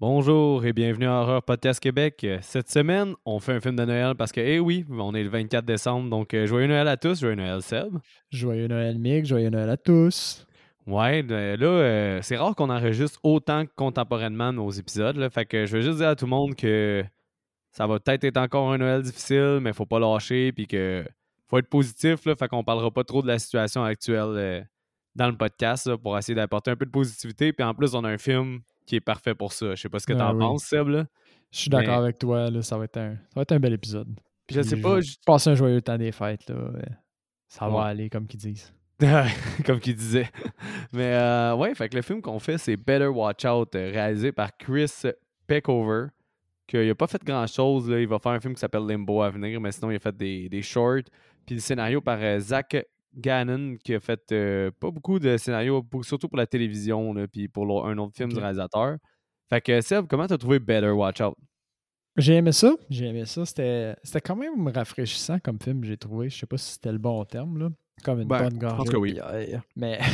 Bonjour et bienvenue à Horror Podcast Québec. Cette semaine, on fait un film de Noël parce que, eh oui, on est le 24 décembre, donc euh, joyeux Noël à tous, joyeux Noël Seb. Joyeux Noël Mick, joyeux Noël à tous. Ouais, là, euh, c'est rare qu'on enregistre autant contemporainement nos épisodes, là, fait que je veux juste dire à tout le monde que ça va peut-être être encore un Noël difficile, mais faut pas lâcher, puis que faut être positif, là, fait qu'on parlera pas trop de la situation actuelle euh, dans le podcast là, pour essayer d'apporter un peu de positivité, puis en plus, on a un film qui est parfait pour ça. Je sais pas ce que Ah t'en oui. penses, Seb, là. Je suis d'accord Mais- avec toi, là, ça, va être un, ça va être un bel épisode. Puis je sais pas, je- Passer un joyeux temps des fêtes, là. euh, Ça Ouais. va aller, comme qu'ils disent. comme qu'il disait. Mais euh, ouais, fait que le film qu'on fait, c'est Better Watch Out, euh, réalisé par Chris Peckover, qu'il a pas fait grand-chose. là. Il va faire un film qui s'appelle Limbo à venir, mais sinon, il a fait des, des shorts. Puis le scénario par euh, Zach Gannon, qui a fait euh, pas beaucoup de scénarios, pour- surtout pour la télévision, puis pour un autre film du réalisateur. Fait que Seb, comment t'as trouvé Better Watch Out? J'ai aimé ça. J'ai aimé ça. C'était c'était quand même rafraîchissant comme film, j'ai trouvé. Je sais pas si c'était le bon terme, là. Comme une Ben, bonne je gorgée pense que oui. Mais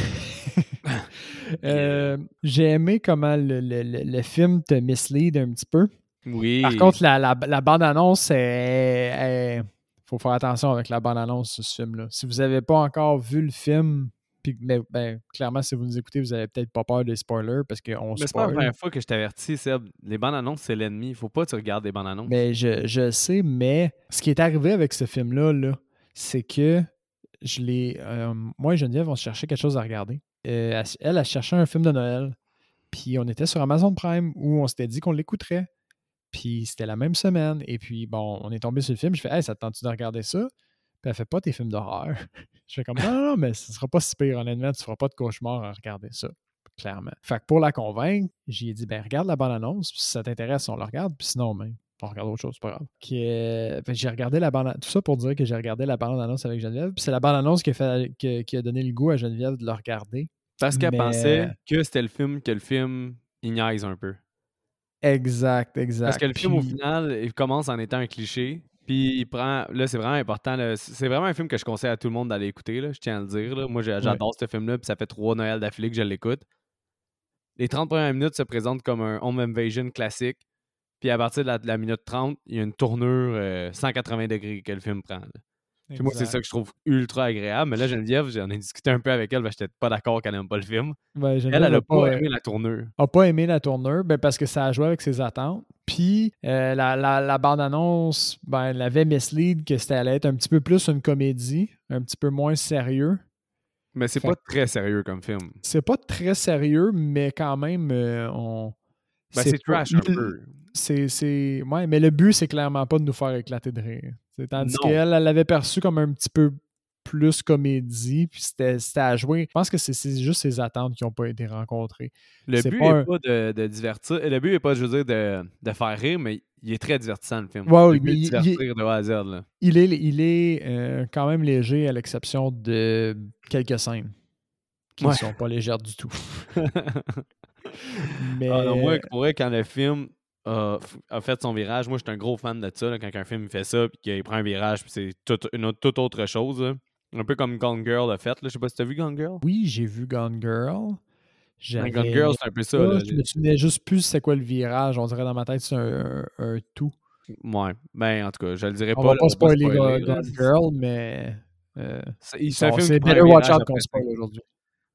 Euh, j'ai aimé comment le, le- le- film te mislead un petit peu. Oui. Par contre, la, la, la bande-annonce, il faut faire attention avec la bande-annonce de ce film-là. Si vous n'avez pas encore vu le film, puis, mais, ben, clairement, si vous nous écoutez, vous n'avez peut-être pas peur des spoilers parce qu'on mais c'est pas la première fois que je t'avertis, Seb. Les bandes annonces, c'est l'ennemi. Faut pas que tu regardes des bandes annonces. Mais je, je sais, mais ce qui est arrivé avec ce film-là, là, c'est que je l'ai. euh, moi et Geneviève, on cherchait quelque chose à regarder. Euh, elle, elle, elle cherchait un film de Noël. Puis on était sur Amazon Prime où on s'était dit qu'on l'écouterait. Puis c'était la même semaine. Et puis, bon, on est tombé sur le film. Je fais, hey, ça te tente-tu de regarder ça? Puis elle fait pas tes films d'horreur. je fais comme, non, non, non, mais ce sera pas si pire, honnêtement. Tu feras pas de cauchemar à regarder ça. Clairement. Fait que pour la convaincre, j'ai dit, ben, regarde la bande-annonce. Puis si ça t'intéresse, on la regarde. Puis sinon, ben, on regarde autre chose, c'est pas grave. Qui que j'ai regardé la bande Tout ça pour dire que j'ai regardé la bande-annonce avec Geneviève. Puis c'est la bande-annonce qui, a fait- que- qui a donné le goût à Geneviève de le regarder. Parce qu'elle Mais- pensait que c'était le film que le film il niaise un peu. Exact, exact. Parce que le film, au final, il commence en étant un cliché. Puis il prend. Là, c'est vraiment important. C'est vraiment un film que je conseille à tout le monde d'aller écouter. Là, je tiens à le dire. là. Moi, j'adore ce film-là. Puis ça fait trois Noëls d'affilée que je l'écoute. Les 30 premières minutes se présentent comme un Home Invasion classique. Puis à partir de la, de la minute 30, il y a une tournure euh, 180 degrés que le film prend. là. Puis moi, c'est ça que je trouve ultra agréable. Mais là, Geneviève, j'en ai discuté un peu avec elle. parce que j'étais pas d'accord qu'elle n'aime pas le film. Ouais, Elle, elle a a pas pas, aimé la tournure. a pas aimé la tournure ben parce que ça a joué avec ses attentes. Puis euh, la, la- la bande-annonce, ben, elle avait mislead que c'était allait être un petit peu plus une comédie, un petit peu moins sérieux. Mais c'est pas très sérieux comme film. C'est pas très sérieux, mais quand même, euh, on. Ben, c'est trash un peu. C'est, c'est... Ouais, mais le but, c'est clairement pas de nous faire éclater de rire. Tandis qu'elle, elle l'avait perçu comme un petit peu plus comédie, puis c'était, à jouer. Je pense que c'est, juste ses attentes qui n'ont pas été rencontrées. Le but pas n'est un- pas de, de divertir. Le but n'est pas, je veux dire, de, de faire rire, mais il est très divertissant, le film. Le but est il- divertir de A à Z. Là. Il est, il est euh, quand même léger à l'exception de quelques scènes qui ne Ouais. sont pas légères du tout. Mais Ah non, moi, pour vrai, quand le film a, fait son virage, moi, je suis un gros fan de ça. là, quand un film fait ça, puis qu'il prend un virage, puis c'est tout- une autre- toute autre chose. là. Un peu comme Gone Girl a fait. Je sais pas si t'as vu Gone Girl? oui, j'ai vu Gone Girl. J'avais Gone Girl, c'est un peu ça. là. je me souvenais juste plus c'est quoi le virage. On dirait dans ma tête c'est un, un- un tout. Ouais. Ben, en tout cas, je le dirais On pas. va là, pas on spoiler Gone Girl, mais euh, C'est c'est un bon, film c'est un Better Watch Out qu'on spoil aujourd'hui.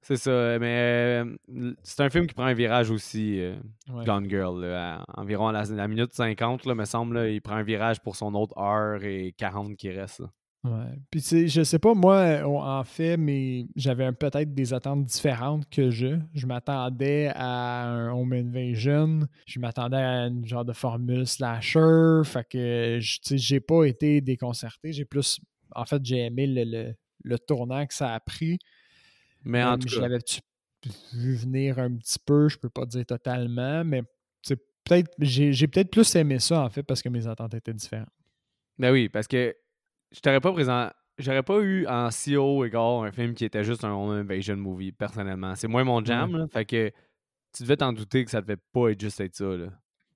C'est ça, mais euh, c'est un film qui prend un virage aussi, euh, Ouais. Gone Girl. là, à- environ à la, la minute 50, là, me semble, là, il prend un virage pour son autre heure et 40 qui reste. Ouais. Puis tu je sais pas, moi, euh, en fait, mais j'avais peut-être des attentes différentes que je. Je m'attendais à un Home Invasion. Je m'attendais à une genre de formule slasher. Fait que tu sais, j'ai pas été déconcerté. J'ai plus. En fait, j'ai aimé le, le- le tournant que ça a pris. Mais en tout je cas, l'avais vu venir un petit peu, je peux pas dire totalement, mais peut-être j'ai j'ai peut-être plus aimé ça en fait parce que mes attentes étaient différentes. ben oui, parce que je t'aurais pas présent. J'aurais pas eu en si haut égard un film qui était juste un Home Invasion movie, personnellement. C'est moins mon jam, là, fait que tu devais t'en douter que ça devait pas être juste être ça. Là.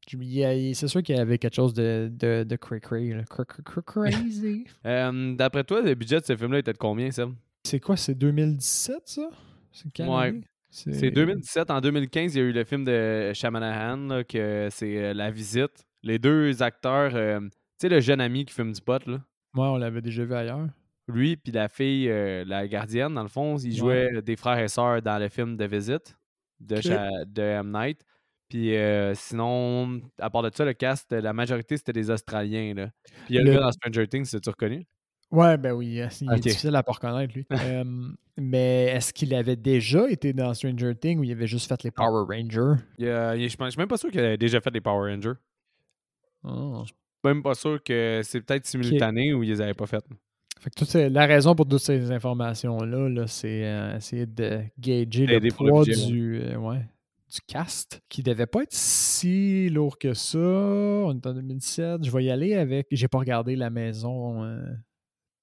Je- C'est sûr qu'il y avait quelque chose de, de, de cray là. Cra- cra- cra- crazy. Euh, D'après toi, le budget de ce film-là était de combien, Seb? C'est quoi, c'est 2017 ça? C'est Ouais. C'est 2017. En 2015, il y a eu le film de Shamanahan, là, que c'est euh, La Visite. Les deux acteurs, euh, tu sais, le jeune ami qui fume du pot, là. Moi, on l'avait déjà vu ailleurs. Lui, puis la fille, euh, la gardienne, dans le fond, ils Ouais. jouaient des frères et sœurs dans le film de Visite de, M. Night. Puis sinon, à part de ça, le cast, la majorité, c'était des Australiens. Là. Puis il y a le, dans Stranger Things, tu reconnu? Ouais, ben oui, il Ok. est difficile à pas reconnaître, lui. Euh, mais est-ce qu'il avait déjà été dans Stranger Things ou il avait juste fait les Power Rangers? Il y a- il y a- je je suis même pas sûr qu'il avait déjà fait des Power Rangers. Oh. Même pas sûr que c'est peut-être simultané ou ils les avaient pas fait. Fait que toute la raison pour toutes ces informations-là, là, c'est euh, essayer de gager le poids du, euh, ouais, du cast, qui devait pas être si lourd que ça. On est en 2017. Je vais y aller avec. J'ai pas regardé la maison euh,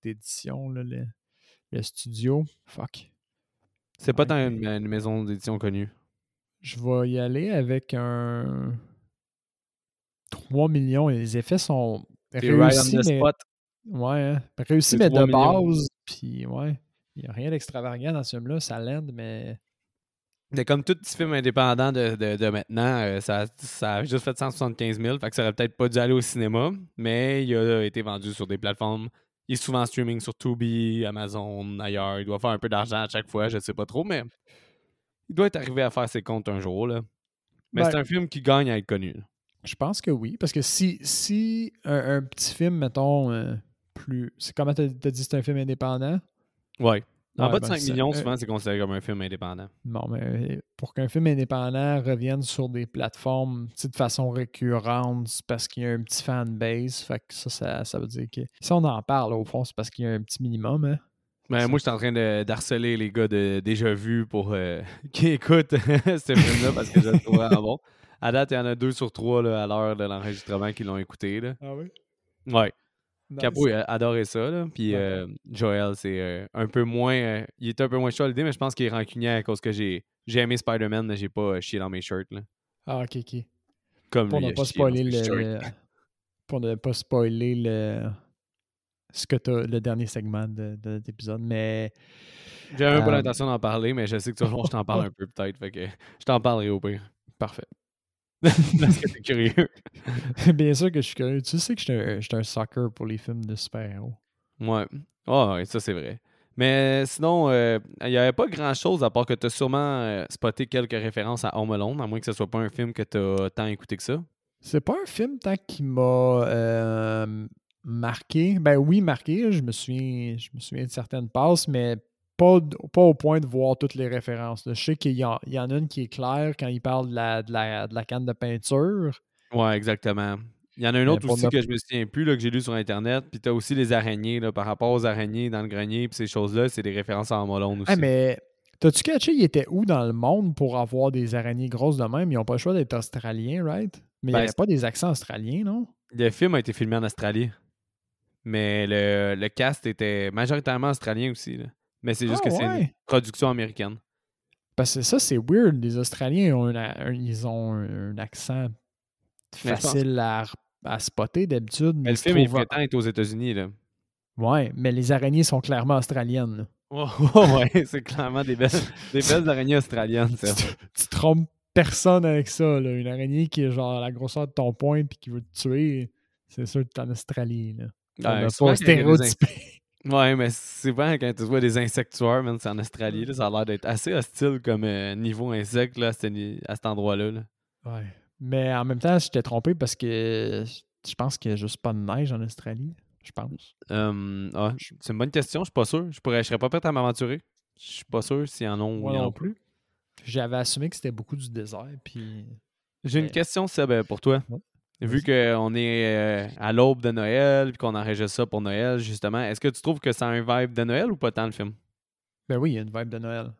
d'édition, le, le studio. Fuck. C'est pas Ouais. tant une, une maison d'édition connue. Je vais y aller avec un 3 millions et les effets sont C'est right on réussis, the mais, spot. ouais, hein, réussis, C'est mais 3 de millions. base. Puis, ouais, il n'y a rien d'extravagant dans ce film-là. Ça l'aide, mais Mais comme tout petit film indépendant de, de- de maintenant, euh, ça, ça a juste fait 175 000. Fait que ça aurait peut-être pas dû aller au cinéma, mais il a été vendu sur des plateformes. Il est souvent en streaming sur Tubi, Amazon, ailleurs. Il doit faire un peu d'argent à chaque fois, je sais pas trop, mais il doit être arrivé à faire ses comptes un jour. Là. Mais Ben- c'est un film qui gagne à être connu. là. je pense que oui. Parce que si, si un, un petit film, mettons, euh, plus. C'est comment t'as t'as dit c'est un film indépendant? Ouais. En Ouais, bas de ben, 5 ça- millions, euh, souvent, c'est considéré comme un film indépendant. Non, mais euh, pour qu'un film indépendant revienne sur des plateformes de façon récurrente, c'est parce qu'il y a un petit fanbase. Fait que ça, ça, ça veut dire que si on en parle, au fond, c'est parce qu'il y a un petit minimum. Hein? Ben, moi, je suis en train d'harceler les gars de Déjà Vu pour euh, qui écoutent ce film-là parce que je le trouve vraiment bon. À date, il y en a deux sur trois là, à l'heure de l'enregistrement qui l'ont écouté. Là. Ah oui? Ouais. Capo, il a adoré ça. Là. Puis Ouais. euh, Joel, c'est euh, un peu moins. euh, il est un peu moins l'idée, mais je pense qu'il est rancunier à cause que j'ai j'ai aimé Spider-Man, mais j'ai pas chié dans mes shirts. Là. Ah, ok, ok. Comme Pour lui, ne pas spoiler le, Pour ne pas spoiler le. Ce que t'as, le dernier segment de, de l'épisode, mais J'avais même pas l'intention d'en parler, mais je sais que tout le long, je t'en parle un peu peut-être. Fait que je t'en parlerai au pire. parfait. parce que t'es curieux. Bien sûr que je suis curieux. Tu sais que je suis un, un sucker pour les films de super-héros. Ouais. Ah ouais, ça c'est vrai. Mais sinon, euh, il n'y avait pas grand chose à part que tu as sûrement euh, spoté quelques références à Home Alone, à moins que ce soit pas un film que tu as tant écouté que ça. C'est pas un film tant qui m'a euh, marqué. Ben oui, marqué. Je me souviens, je me souviens de certaines passes, mais pas, pas au point de voir toutes les références. là. Je sais qu'il y, en- y en a une qui est claire quand il parle de la, de la, de la canne de peinture. Ouais, exactement. Il y en a un Mais autre aussi que je me souviens plus, là, que j'ai lu sur Internet. Puis tu as aussi les araignées, là, par rapport aux araignées dans le grenier, puis ces choses-là, c'est des références à Home Alone aussi. Ah, mais t'as-tu catché, il était où dans le monde pour avoir des araignées grosses de même? Ils n'ont pas le choix d'être australiens, right? Mais il Ben, n'y avait pas des accents australiens, non? Le film a été filmé en Australie. Mais le, le cast était majoritairement australien aussi. là. Mais c'est juste Ah, que c'est une production américaine. Parce que ça, c'est weird. Les Australiens ont un, un- ils ont un, un accent facile à, à spotter d'habitude. Mais Mais le film, il prétend être aux États-Unis. là. Ouais, mais les araignées sont clairement australiennes. là. Oh, ouais, c'est clairement des belles, des belles araignées australiennes. ça. tu, tu trompes personne avec ça. Là. Une araignée qui est genre la grosseur de ton poing puis qui veut te tuer, c'est sûr que t'es en Australie. Là. On Ouais, pas stéréotypé. Ouais, mais souvent, quand tu vois des insectuaires, man, c'est en Australie, là, ça a l'air d'être assez hostile comme euh, niveau insecte là, à, ce ni- à cet endroit-là. là. Ouais. Mais en même temps, j'étais trompé parce que je pense qu'il n'y a juste pas de neige en Australie. Je pense. Ah, c'est une bonne question, je suis pas sûr. Je pourrais, je serais pas prêt à m'aventurer. Je suis pas sûr s'il y en a ou Moi il y en plus. J'avais assumé que c'était beaucoup du désert. Puis... J'ai une question, Seb, euh, pour toi. Ouais. Vu qu'on est euh, à l'aube de Noël et qu'on enregistre ça pour Noël, justement, est-ce que tu trouves que ça a un vibe de Noël ou pas tant le film? Ben oui, il y a une vibe de Noël.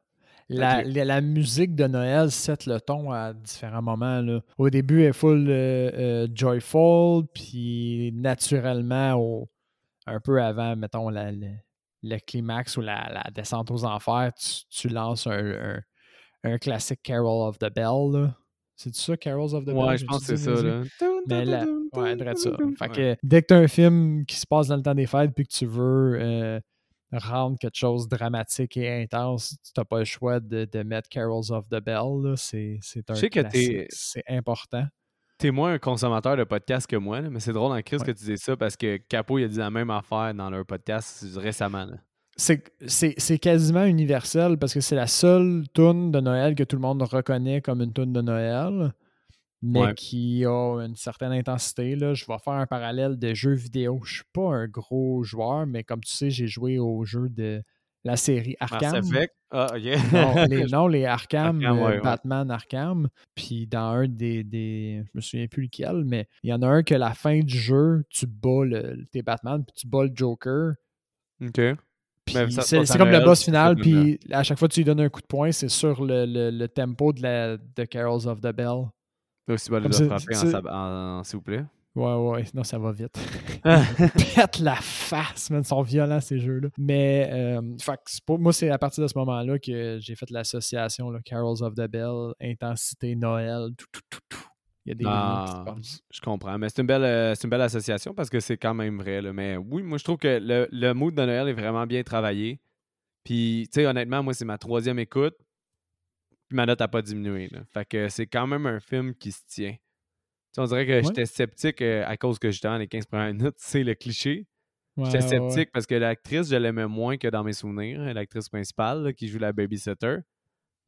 La, la, la musique de Noël set le ton à différents moments. Là. Au début, elle est full euh, euh, joyful, puis naturellement, au, un peu avant, mettons, la- le, le climax ou la, la descente aux enfers, tu, tu lances un, un, un classique Carol of the Bell. là. C'est ça, Carols of the Bell? Ouais, je pense que c'est ça. Là. Mais là, ouais, ça. Fait Ouais. que dès que tu as un film qui se passe dans le temps des fêtes puis que tu veux euh, rendre quelque chose de dramatique et intense, tu n'as pas le choix de, de mettre Carols of the Bell. C'est un sais que classique. C'est important. T'es moins un consommateur de podcasts que moi, là, mais c'est drôle en crise que tu dises ça parce que Capo il a dit la même affaire dans leur podcast récemment. là. C'est quasiment universel parce que c'est la seule tune de Noël que tout le monde reconnaît comme une tune de Noël, mais Ouais. qui a une certaine intensité. Là. Je vais faire un parallèle de jeux vidéo. Je suis pas un gros joueur, mais comme tu sais, j'ai joué aux jeux de la série Arkham. Ah, ok. Non, les, non, les Arkham, Arkham, euh, ouais. Batman Arkham. Puis dans un des, des. Je me souviens plus lequel, mais il y en a un que la fin du jeu, tu bats le, t'es Batman, puis tu bats le Joker. ok. C'est comme le boss final, tu puis à chaque fois que tu lui donnes un coup de poing, c'est sur le, le- le tempo de, la, de Carols of the Bell. Là aussi, les c'est- a frappés en, s'il vous plaît. Ouais, ouais, non, ça va vite. Pète la face, man, ils sont violents ces jeux-là. Mais, euh, fait pas- moi, c'est à partir de ce moment-là que j'ai fait l'association, Carols of the Bell, intensité, Noël, tout, tout, tout, tout. Il y a des liens qui se Ah, passent. je comprends. Mais c'est une, belle, euh, une belle association parce que c'est quand même vrai. là. Mais oui, moi, je trouve que le, le mood de Noël est vraiment bien travaillé. Puis, tu sais, honnêtement, moi, c'est ma troisième écoute. Puis ma note n'a pas diminué. là. Fait que c'est quand même un film qui se tient. On dirait que Ouais. j'étais sceptique euh, à cause que justement, les 15 premières minutes, c'est le cliché. Ouais, J'étais ouais. sceptique parce que l'actrice, je l'aimais moins que dans mes souvenirs, l'actrice principale là, qui joue la babysitter.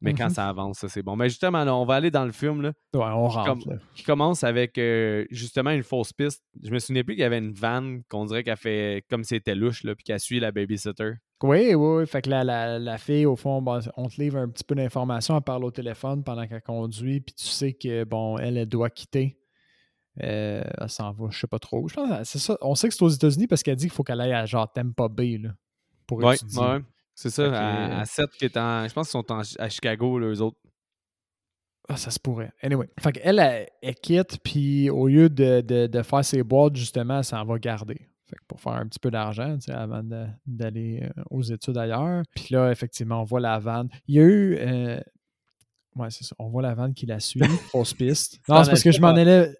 Mais quand Mhm. ça avance, ça c'est bon. Mais justement, là, on va aller dans le film. Là Ouais, on rentre. là. qui commence avec euh, justement une fausse piste. Je me souvenais plus qu'il y avait une vanne qu'on dirait qu'elle fait comme si c'était louche, là, puis qu'elle suit la babysitter. Oui, oui, oui. Fait que la, la, la fille, au fond, bon, on te livre un petit peu d'informations, elle parle au téléphone pendant qu'elle conduit, puis tu sais que, bon, elle, elle doit quitter. Euh, elle s'en va, je sais pas trop. Je pense que c'est ça. On sait que c'est aux États-Unis parce qu'elle dit qu'il faut qu'elle aille à genre Tampa Bay là, pour Ouais, étudier. ouais. C'est ça, à, à 7 qui est en. Je pense qu'ils sont en- à Chicago, là, eux autres. Ah, ça se pourrait. Anyway. Fait qu'elle, elle, elle quitte, puis au lieu de, de- de faire ses boîtes, justement, elle s'en va garder. Fait que pour faire un petit peu d'argent, tu sais, avant d'aller euh, aux études ailleurs. Puis là, effectivement, on voit la vanne. Il y a eu. euh, Ouais, c'est ça. On voit la vanne qui la suit, fausse piste. Non, c'est parce que je m'en allais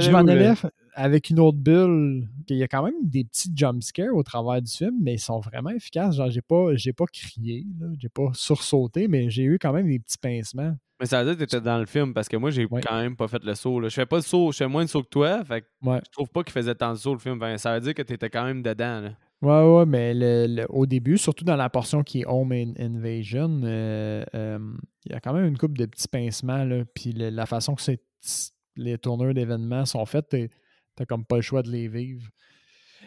je m'en là? avec une autre bulle. Il y a quand même des petits jumpscares au travers du film, mais ils sont vraiment efficaces. Genre, j'ai pas, j'ai pas crié, j'ai pas sursauté, mais j'ai eu quand même des petits pincements. Mais ça veut dire que t'étais dans le film parce que moi, j'ai Ouais. quand même pas fait le saut. Là. Je fais pas le saut, je fais moins de saut que toi. Fait que Ouais. je trouve pas qu'il faisait tant de saut le film. Ben, ça veut dire que t'étais quand même dedans. Là. Ouais, ouais, mais le- le- au début, surtout dans la portion qui est Home In- Invasion, euh, euh, il y a quand même une couple de petits pincements. Là, puis le- la façon que c'est- les tourneurs d'événements sont faits, t'es- t'as comme pas le choix de les vivre.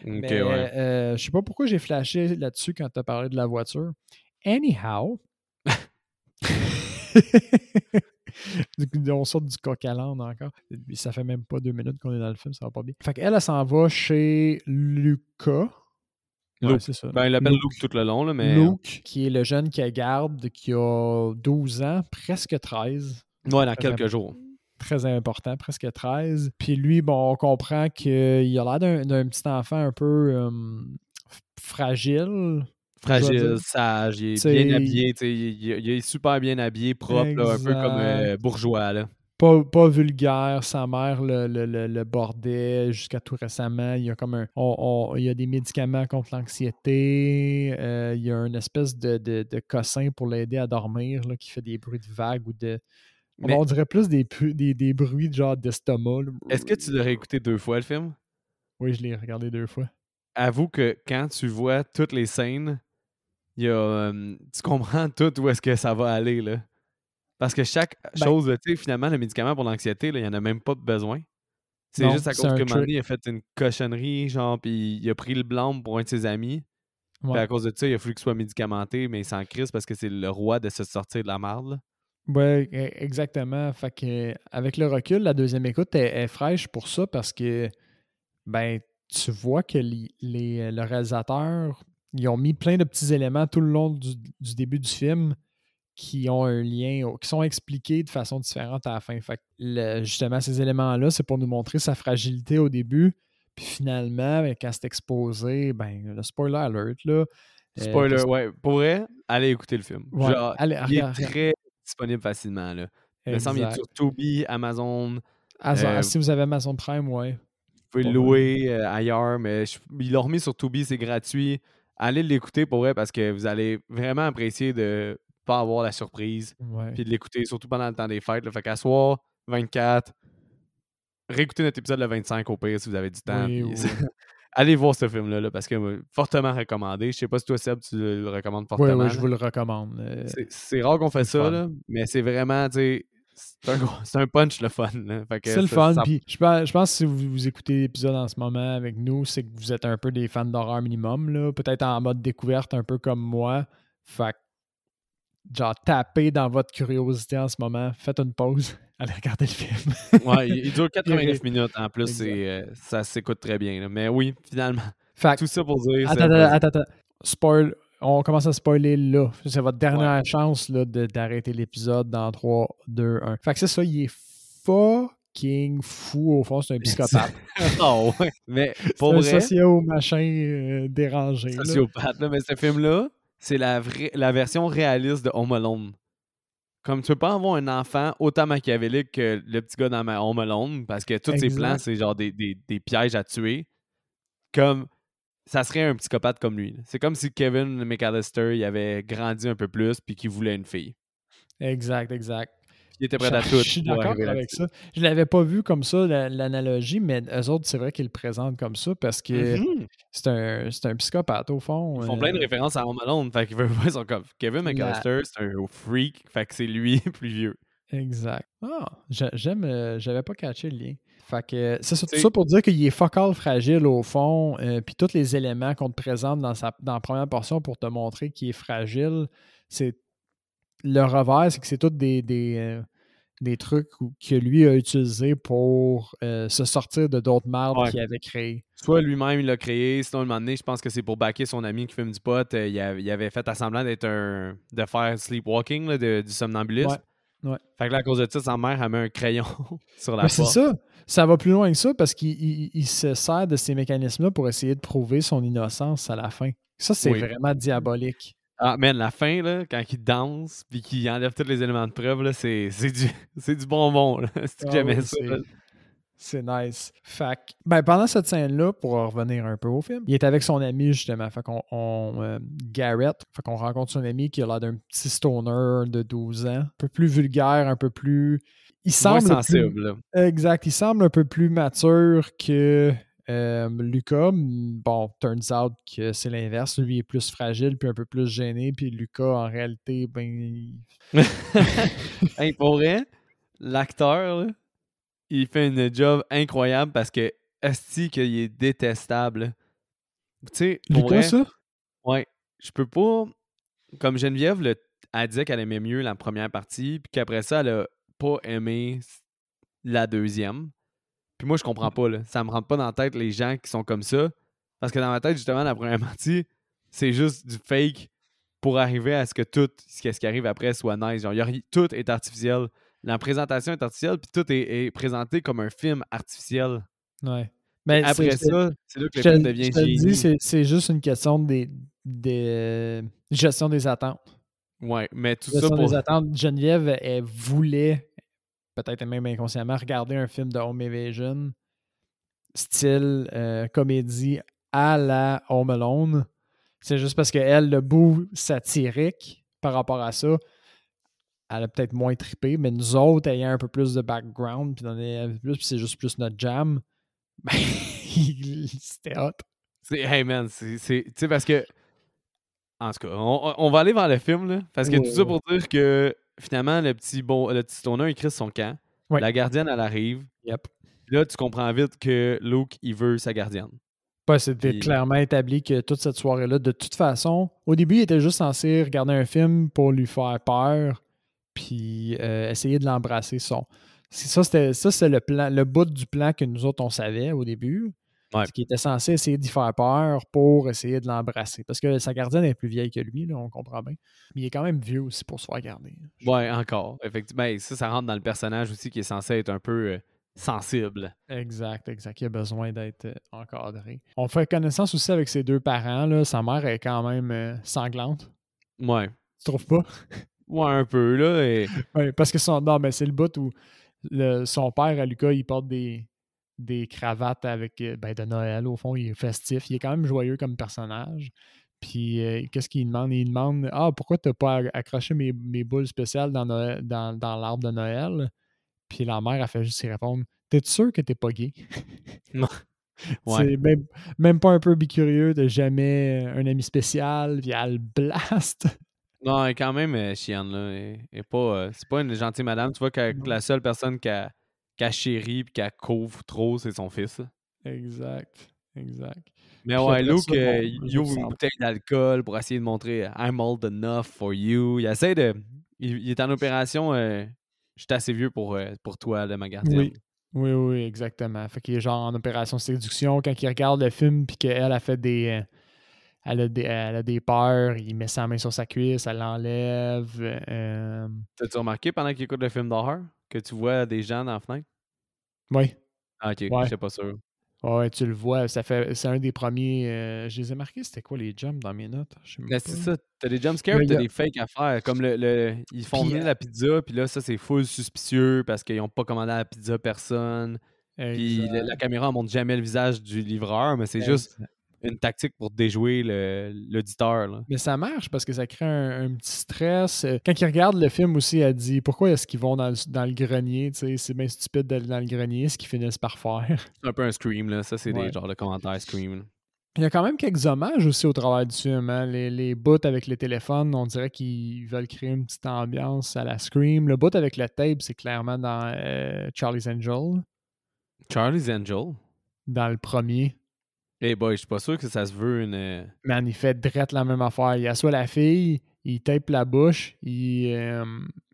Ok, mais ouais. euh, je sais pas pourquoi j'ai flashé là-dessus quand tu as parlé de la voiture. Anyhow. On sort du coq à encore. Ça fait même pas deux minutes qu'on est dans le film, ça va pas bien. Fait qu'elle, elle s'en va chez Lucas. Ouais, Luke. c'est ça. Ben, il l'appelle Luke. Luke tout le long, là, mais. Luke, qui est le jeune qu'elle garde, qui a 12 ans, presque 13. Ouais, dans quelques jours. Très important, presque 13. Puis lui, bon, on comprend qu'il a l'air d'un petit enfant un peu euh, fragile. Fragile, sage, il est t'sais, bien habillé, tu sais, il, il- est super bien habillé, propre, là, un peu comme euh, bourgeois. Là. Pas, pas vulgaire, sa mère le, le, le- le bordait jusqu'à tout récemment. Il y a comme un. on- on- il y a des médicaments contre l'anxiété. euh, il y a une espèce de, de, de cossin pour l'aider à dormir là, qui fait des bruits de vagues ou de. Mais- On dirait plus des, des, des bruits de genre d'estomac. Est-ce que tu l'aurais écouté deux fois le film? Oui, je l'ai regardé deux fois. Avoue que quand tu vois toutes les scènes, il y a, euh, tu comprends tout où est-ce que ça va aller. Là. Parce que chaque Ben- chose, là, tu sais, finalement, le médicament pour l'anxiété, il n'y en a même pas besoin. C'est juste à cause que. Manny a fait une cochonnerie, genre, puis il a pris le blanc pour un de ses amis. Puis à cause de ça, il a fallu qu'il soit médicamenté, mais il s'en crise parce que c'est le roi de se sortir de la marde. là. Ouais, e- exactement. Fait que avec le recul, la deuxième écoute est, est fraîche pour ça parce que ben tu vois que li- les, le réalisateur, ils ont mis plein de petits éléments tout le long du, du début du film qui ont un lien, qui sont expliqués de façon différente à la fin. Fait que le- justement, ces éléments-là, c'est pour nous montrer sa fragilité au début. Puis finalement, ben, quand c'est exposé, ben, le spoiler alert, là. euh, Spoiler, parce- ouais. Pour vrai, allez écouter le film. Ouais, Genre, allez, il est très disponible facilement. Là. Il me semble qu'il est sur Tubi, Amazon. Euh, si vous avez Amazon Prime, ouais. Vous pouvez le louer euh, ailleurs, mais je- il l'a remis sur Tubi, c'est gratuit. allez l'écouter pour vrai parce que vous allez vraiment apprécier de pas avoir la surprise Ouais. puis de l'écouter, surtout pendant le temps des fêtes. Là. Fait qu'à soir, 24, réécoutez notre épisode le 25 au pire si vous avez du temps. Oui, oui. Allez voir ce film-là là, parce que fortement recommandé. Je sais pas si toi, Seb, tu le le recommandes Oui, fortement. oui, je là. vous le recommande. euh, C'est- rare qu'on fait ça, là, mais c'est vraiment, tu c'est un, punch le fun. C'est le fun. ça- Puis je pense, je pense que si vous, vous écoutez l'épisode en ce moment avec nous, c'est que vous êtes un peu des fans d'horreur minimum. Peut-être en mode découverte, un peu comme moi. Fait que, genre, tapez dans votre curiosité en ce moment, faites une pause, allez regarder le film. Ouais, il, il dure 89 Exact. minutes en plus, c'est, euh, ça s'écoute très bien. là. Mais oui, finalement, Fait tout ça pour dire. attends, c'est- attends, attends, attends. Spoil. On commence à spoiler là. C'est votre dernière chance là, de- d'arrêter l'épisode dans 3, 2, 1. Fait que c'est ça, il est fucking fou au fond, c'est un psychopathe. oh, ouais. Mais pour un vrai, socio machin euh, dérangé. là. sociopathe, là, mais ce film-là, c'est la, vraie, la version réaliste de Home Alone. Comme tu peux pas avoir un enfant autant machiavélique que le petit gars dans ma Home Alone, parce que tous ses plans, c'est genre des, des- des pièges à tuer. Comme ça serait un psychopathe comme lui. C'est comme si Kevin McAllister il avait grandi un peu plus puis qu'il voulait une fille. Exact, exact. Il était prêt à Je- tout. Je suis d'accord avec ça. Je l'avais pas vu comme ça, la- l'analogie, mais eux autres, c'est vrai qu'ils le présentent comme ça parce que Mhm. c'est un, c'est un psychopathe au fond. Ils font euh, plein de références à Home Alone. Fait qu'ils veulent voir son comme Kevin La- McAllister, c'est un freak. Fait que c'est lui plus vieux. Exact. Ah, j'a- j'aime, euh, j'avais pas catché le lien. Fait que euh, c'est ça, tout T'sais- ça pour dire qu'il est focal fragile au fond, euh, puis tous les éléments qu'on te présente dans, sa, dans la première portion pour te montrer qu'il est fragile, c'est le revers, c'est que c'est tous des, des, euh, des trucs que lui a utilisés pour euh, se sortir de d'autres mardes Ouais. qu'il avait créées. Soit lui-même il l'a créé, sinon un moment donné, je pense que c'est pour backer son ami qui fume du pot. euh, il, avait, il avait fait à semblant d'être un. de faire sleepwalking, là, de- du somnambulisme. Ouais, ouais. Fait que là, à cause de ça, sa mère a mis un crayon sur la Mais c'est ça. Ça va plus loin que ça parce qu'il il- il se sert de ces mécanismes-là pour essayer de prouver son innocence à la fin. Ça, c'est Oui. vraiment diabolique. Ah, man, la fin, là, quand il danse puis qu'il enlève tous les éléments de preuve, là, c'est, c'est, du, c'est du bonbon. C'est que Ah j'aimais oui, ça. c'est- nice. Fait que, ben, pendant cette scène-là, pour revenir un peu au film, il est avec son ami, justement. Fait qu'on, on, euh, Garrett, fait qu'on rencontre son ami qui a l'air d'un petit stoner de 12 ans. Un peu plus vulgaire, un peu plus. Il Moins semble. plus- sensible. là. Exact. Il semble un peu plus mature que euh, Lucas. Bon, turns out que c'est l'inverse. Lui est plus fragile, puis un peu plus gêné. Puis Lucas, en réalité, ben. Hey, pour vrai, l'acteur, il fait une job incroyable parce que Esti qu'il est détestable. Tu sais, Lucas, vrai, ça? ouais, je peux pas. Comme Geneviève, le, elle disait qu'elle aimait mieux la première partie, puis qu'après ça, elle a pas aimé la deuxième. Puis moi, je comprends pas, là. Ça me rentre pas dans la tête les gens qui sont comme ça. Parce que dans ma tête, justement, la première partie, c'est juste du fake pour arriver à ce que tout ce qui- arrive après soit nice. Genre, y a ri- tout est artificiel. La présentation est artificielle, puis tout est, est présenté comme un film artificiel. Ouais. Mais Après ça, c'est là que le film devient génie. dis, c'est- juste une question des, des gestion des attentes. Ouais, mais tout ça pour. des attentes. Geneviève, elle voulait, peut-être même inconsciemment, regarder un film de Home Evasion, style euh, comédie à la Home Alone. C'est juste parce qu'elle, le bout satirique par rapport à ça, elle a peut-être moins trippé, mais nous autres, ayant un peu plus de background, puis plus, puis c'est juste plus notre jam, ben, c'était hot. C'est, hey man, c'est. Tu sais, parce que. En tout cas, on, on va aller vers le film, là. Parce que Ouais, tout ça pour dire que finalement, le petit, bon, le petit stoner, il crée son camp. Ouais. La gardienne, elle arrive. Yep. Puis là, tu comprends vite que Luke, il veut sa gardienne. Ouais, c'était Puis- clairement établi que toute cette soirée-là, de toute façon, au début, il était juste censé regarder un film pour lui faire peur, puis euh, essayer de l'embrasser. Son. c'est- Ça, c'était ça, c'est le plan, le bout du plan que nous autres, on savait au début. Ouais. C'est qu'il était censé essayer d'y faire peur pour essayer de l'embrasser. Parce que sa gardienne est plus vieille que lui, là, on comprend bien. Mais il est quand même vieux aussi pour se faire garder. Ouais, encore. Effectivement, ça, ça rentre dans le personnage aussi qui est censé être un peu euh, sensible. Exact, exact. Il a besoin d'être euh, encadré. On fait connaissance aussi avec ses deux parents. Là. Sa mère est quand même euh, sanglante. Ouais. Tu trouves pas? Ouais, un peu, là. Et... Oui, parce que son. Non, mais c'est le bout où le- son père, à Lucas, il porte des, des cravates avec euh, ben, de Noël. Au fond, il est festif. Il est quand même joyeux comme personnage. Puis euh, qu'est-ce qu'il demande? Il demande Ah, pourquoi t'as pas accroché mes, mes boules spéciales dans, dans, dans l'arbre de Noël? Puis la mère a fait juste y répondre T'es sûr que t'es pas gay? C'est même, même, pas un peu bicurieux de jamais un ami spécial, puis elle blast. Non, quand même euh, chienne, là. Et, pas, euh, c'est pas une gentille madame. Tu vois que la seule personne qui a, qui chéri puis a couvre trop, c'est son fils. Exact. Exact. Mais ouais, Luke, euh, il ouvre une bouteille d'alcool pour essayer de montrer I'm old enough for you. Il essaie de. Il, est en opération. je suis assez vieux pour, pour toi, de ma gardienne. Oui. Oui, oui, exactement. Fait qu'il est genre en opération séduction. Quand il regarde le film puis qu'elle a fait des. Elle a, des, elle a des peurs, il met sa main sur sa cuisse, elle l'enlève. Euh... T'as-tu remarqué pendant qu'il écoute le film d'horreur? Que tu vois des gens dans la fenêtre? Oui. Ah, ok, je suis pas sûr. Ouais, tu le vois, ça fait c'est un des premiers. Euh, je les ai marqués, c'était quoi les jumps dans mes notes? Ben, c'est ça, t'as des jump scares, t'as des fakes à faire. Comme le, ils font venir euh la pizza, puis là, ça c'est full suspicieux parce qu'ils n'ont pas commandé la pizza personne. Puis la, caméra montre jamais le visage du livreur, mais c'est juste une tactique pour déjouer l'auditeur. Mais ça marche parce que ça crée un, petit stress. Euh, quand il regarde le film aussi, elle dit pourquoi est-ce qu'ils vont dans le, dans le grenier C'est bien stupide d'aller dans le grenier, ce qu'ils finissent par faire? C'est un peu un scream, là. Ça, c'est des genres de commentaires scream. Il y a quand même quelques hommages aussi au travail du film. Hein. Les, les bouts avec les téléphones, on dirait qu'ils veulent créer une petite ambiance à la Scream. Le bout avec le tape, c'est clairement dans euh, Charlie's Angel. Charlie's Angel? Dans le premier. Eh boy, je suis pas sûr que ça se veut une. Euh, Man, il fait drette la même affaire. Il assoit la fille, il tape la bouche, il. Euh,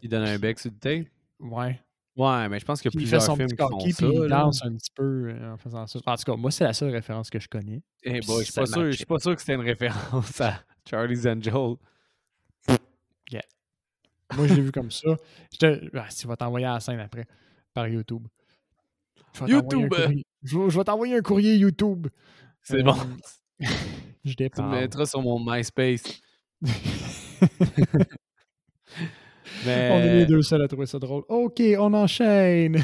il donne un bec sur le tape? Ouais. Ouais, mais je pense qu'il y a plusieurs films qui font ça. Puis il danse un petit peu euh, en faisant ça. En tout cas, moi, c'est la seule référence que je connais. Eh boy, je suis pas, sûr, je suis pas sûr que c'était une référence à Charlie's Angel. Yeah. Moi, je l'ai vu comme ça. Je te... Ah, tu vas t'envoyer à la scène après par YouTube. YouTube! Je, vais t'envoyer un courrier YouTube. C'est bon. je dépends. Tu me mettras sur mon MySpace. Mais... On est les deux seuls à trouver ça drôle. OK, on enchaîne.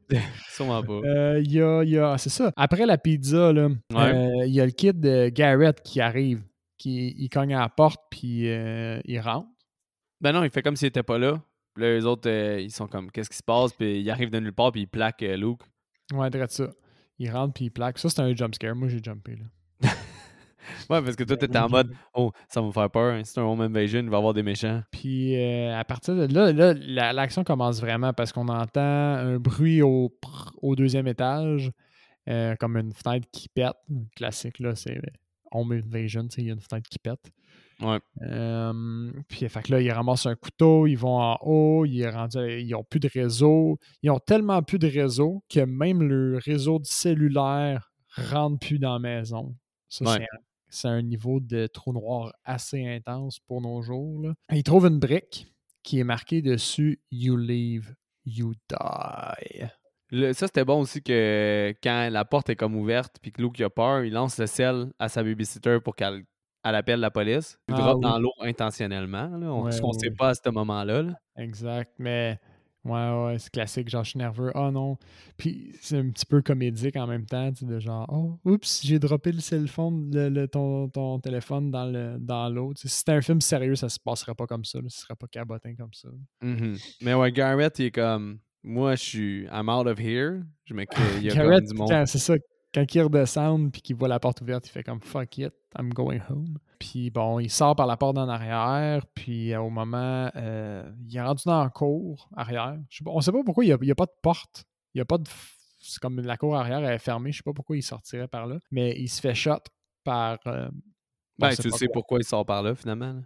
Sûrement pas. Euh, il y a, y a c'est ça. Après la pizza, euh, il y a le kid de Garrett qui arrive. Qui, il cogne à la porte, puis euh, il rentre. Ben non, il fait comme s'il était pas là. Puis là, les autres, ils sont comme, qu'est-ce qui se passe? Puis il arrive de nulle part, puis il plaque Luke. Ouais, direct ça. Il rentre puis il plaque. Ça, c'est un jump scare. Moi, j'ai jumpé. Là. ouais, parce que toi, t'étais en mode Oh, ça va me faire peur. Hein. C'est un home invasion, il va y avoir des méchants. Puis euh, à partir de là, là l'action commence vraiment parce qu'on entend un bruit au, au deuxième étage, euh, comme une fenêtre qui pète. Classique, là, c'est home invasion, il y a une fenêtre qui pète. Ouais. puis, fait que là, ils ramassent un couteau, ils vont en haut, ils, ils ont plus de réseau. Ils ont tellement plus de réseau que même le réseau cellulaire rentre plus dans la maison. Ça, c'est un niveau de trou noir assez intense pour nos jours. Là. Ils trouvent une brique qui est marquée dessus You live, you die. ça, c'était bon aussi que quand la porte est comme ouverte puis que Luke a peur, il lance le sel à sa babysitter pour qu'elle elle appelle la police. Il ah drop dans l'eau intentionnellement. On, ce qu'on ne sait pas à ce moment-là. Exact. Mais ouais, ouais, c'est classique. Genre, je suis nerveux. Oh non. Puis c'est un petit peu comédique en même temps. Tu de genre, oh, oups, j'ai droppé le cell phone, le, ton, ton, téléphone dans l'eau. Dans si c'était un film sérieux, ça se passerait pas comme ça. Là. Ce serait pas cabotin comme ça. Mm-hmm. Mais ouais, Garrett, il est comme. Moi, je suis. I'm out of here. Je me Il y a Garrett, comme du monde. C'est ça quand il redescend puis qu'il voit la porte ouverte, il fait comme fuck it, I'm going home. Puis bon, il sort par la porte en arrière, puis euh, au moment, euh, il est rendu dans la cour arrière. Je sais pas, on sait pas pourquoi il n'y a, pas de porte. Il y a pas de. C'est comme la cour arrière est fermée, je sais pas pourquoi il sortirait par là. Mais il se fait shot par. Euh, ben, tu sais pourquoi il sort par là finalement.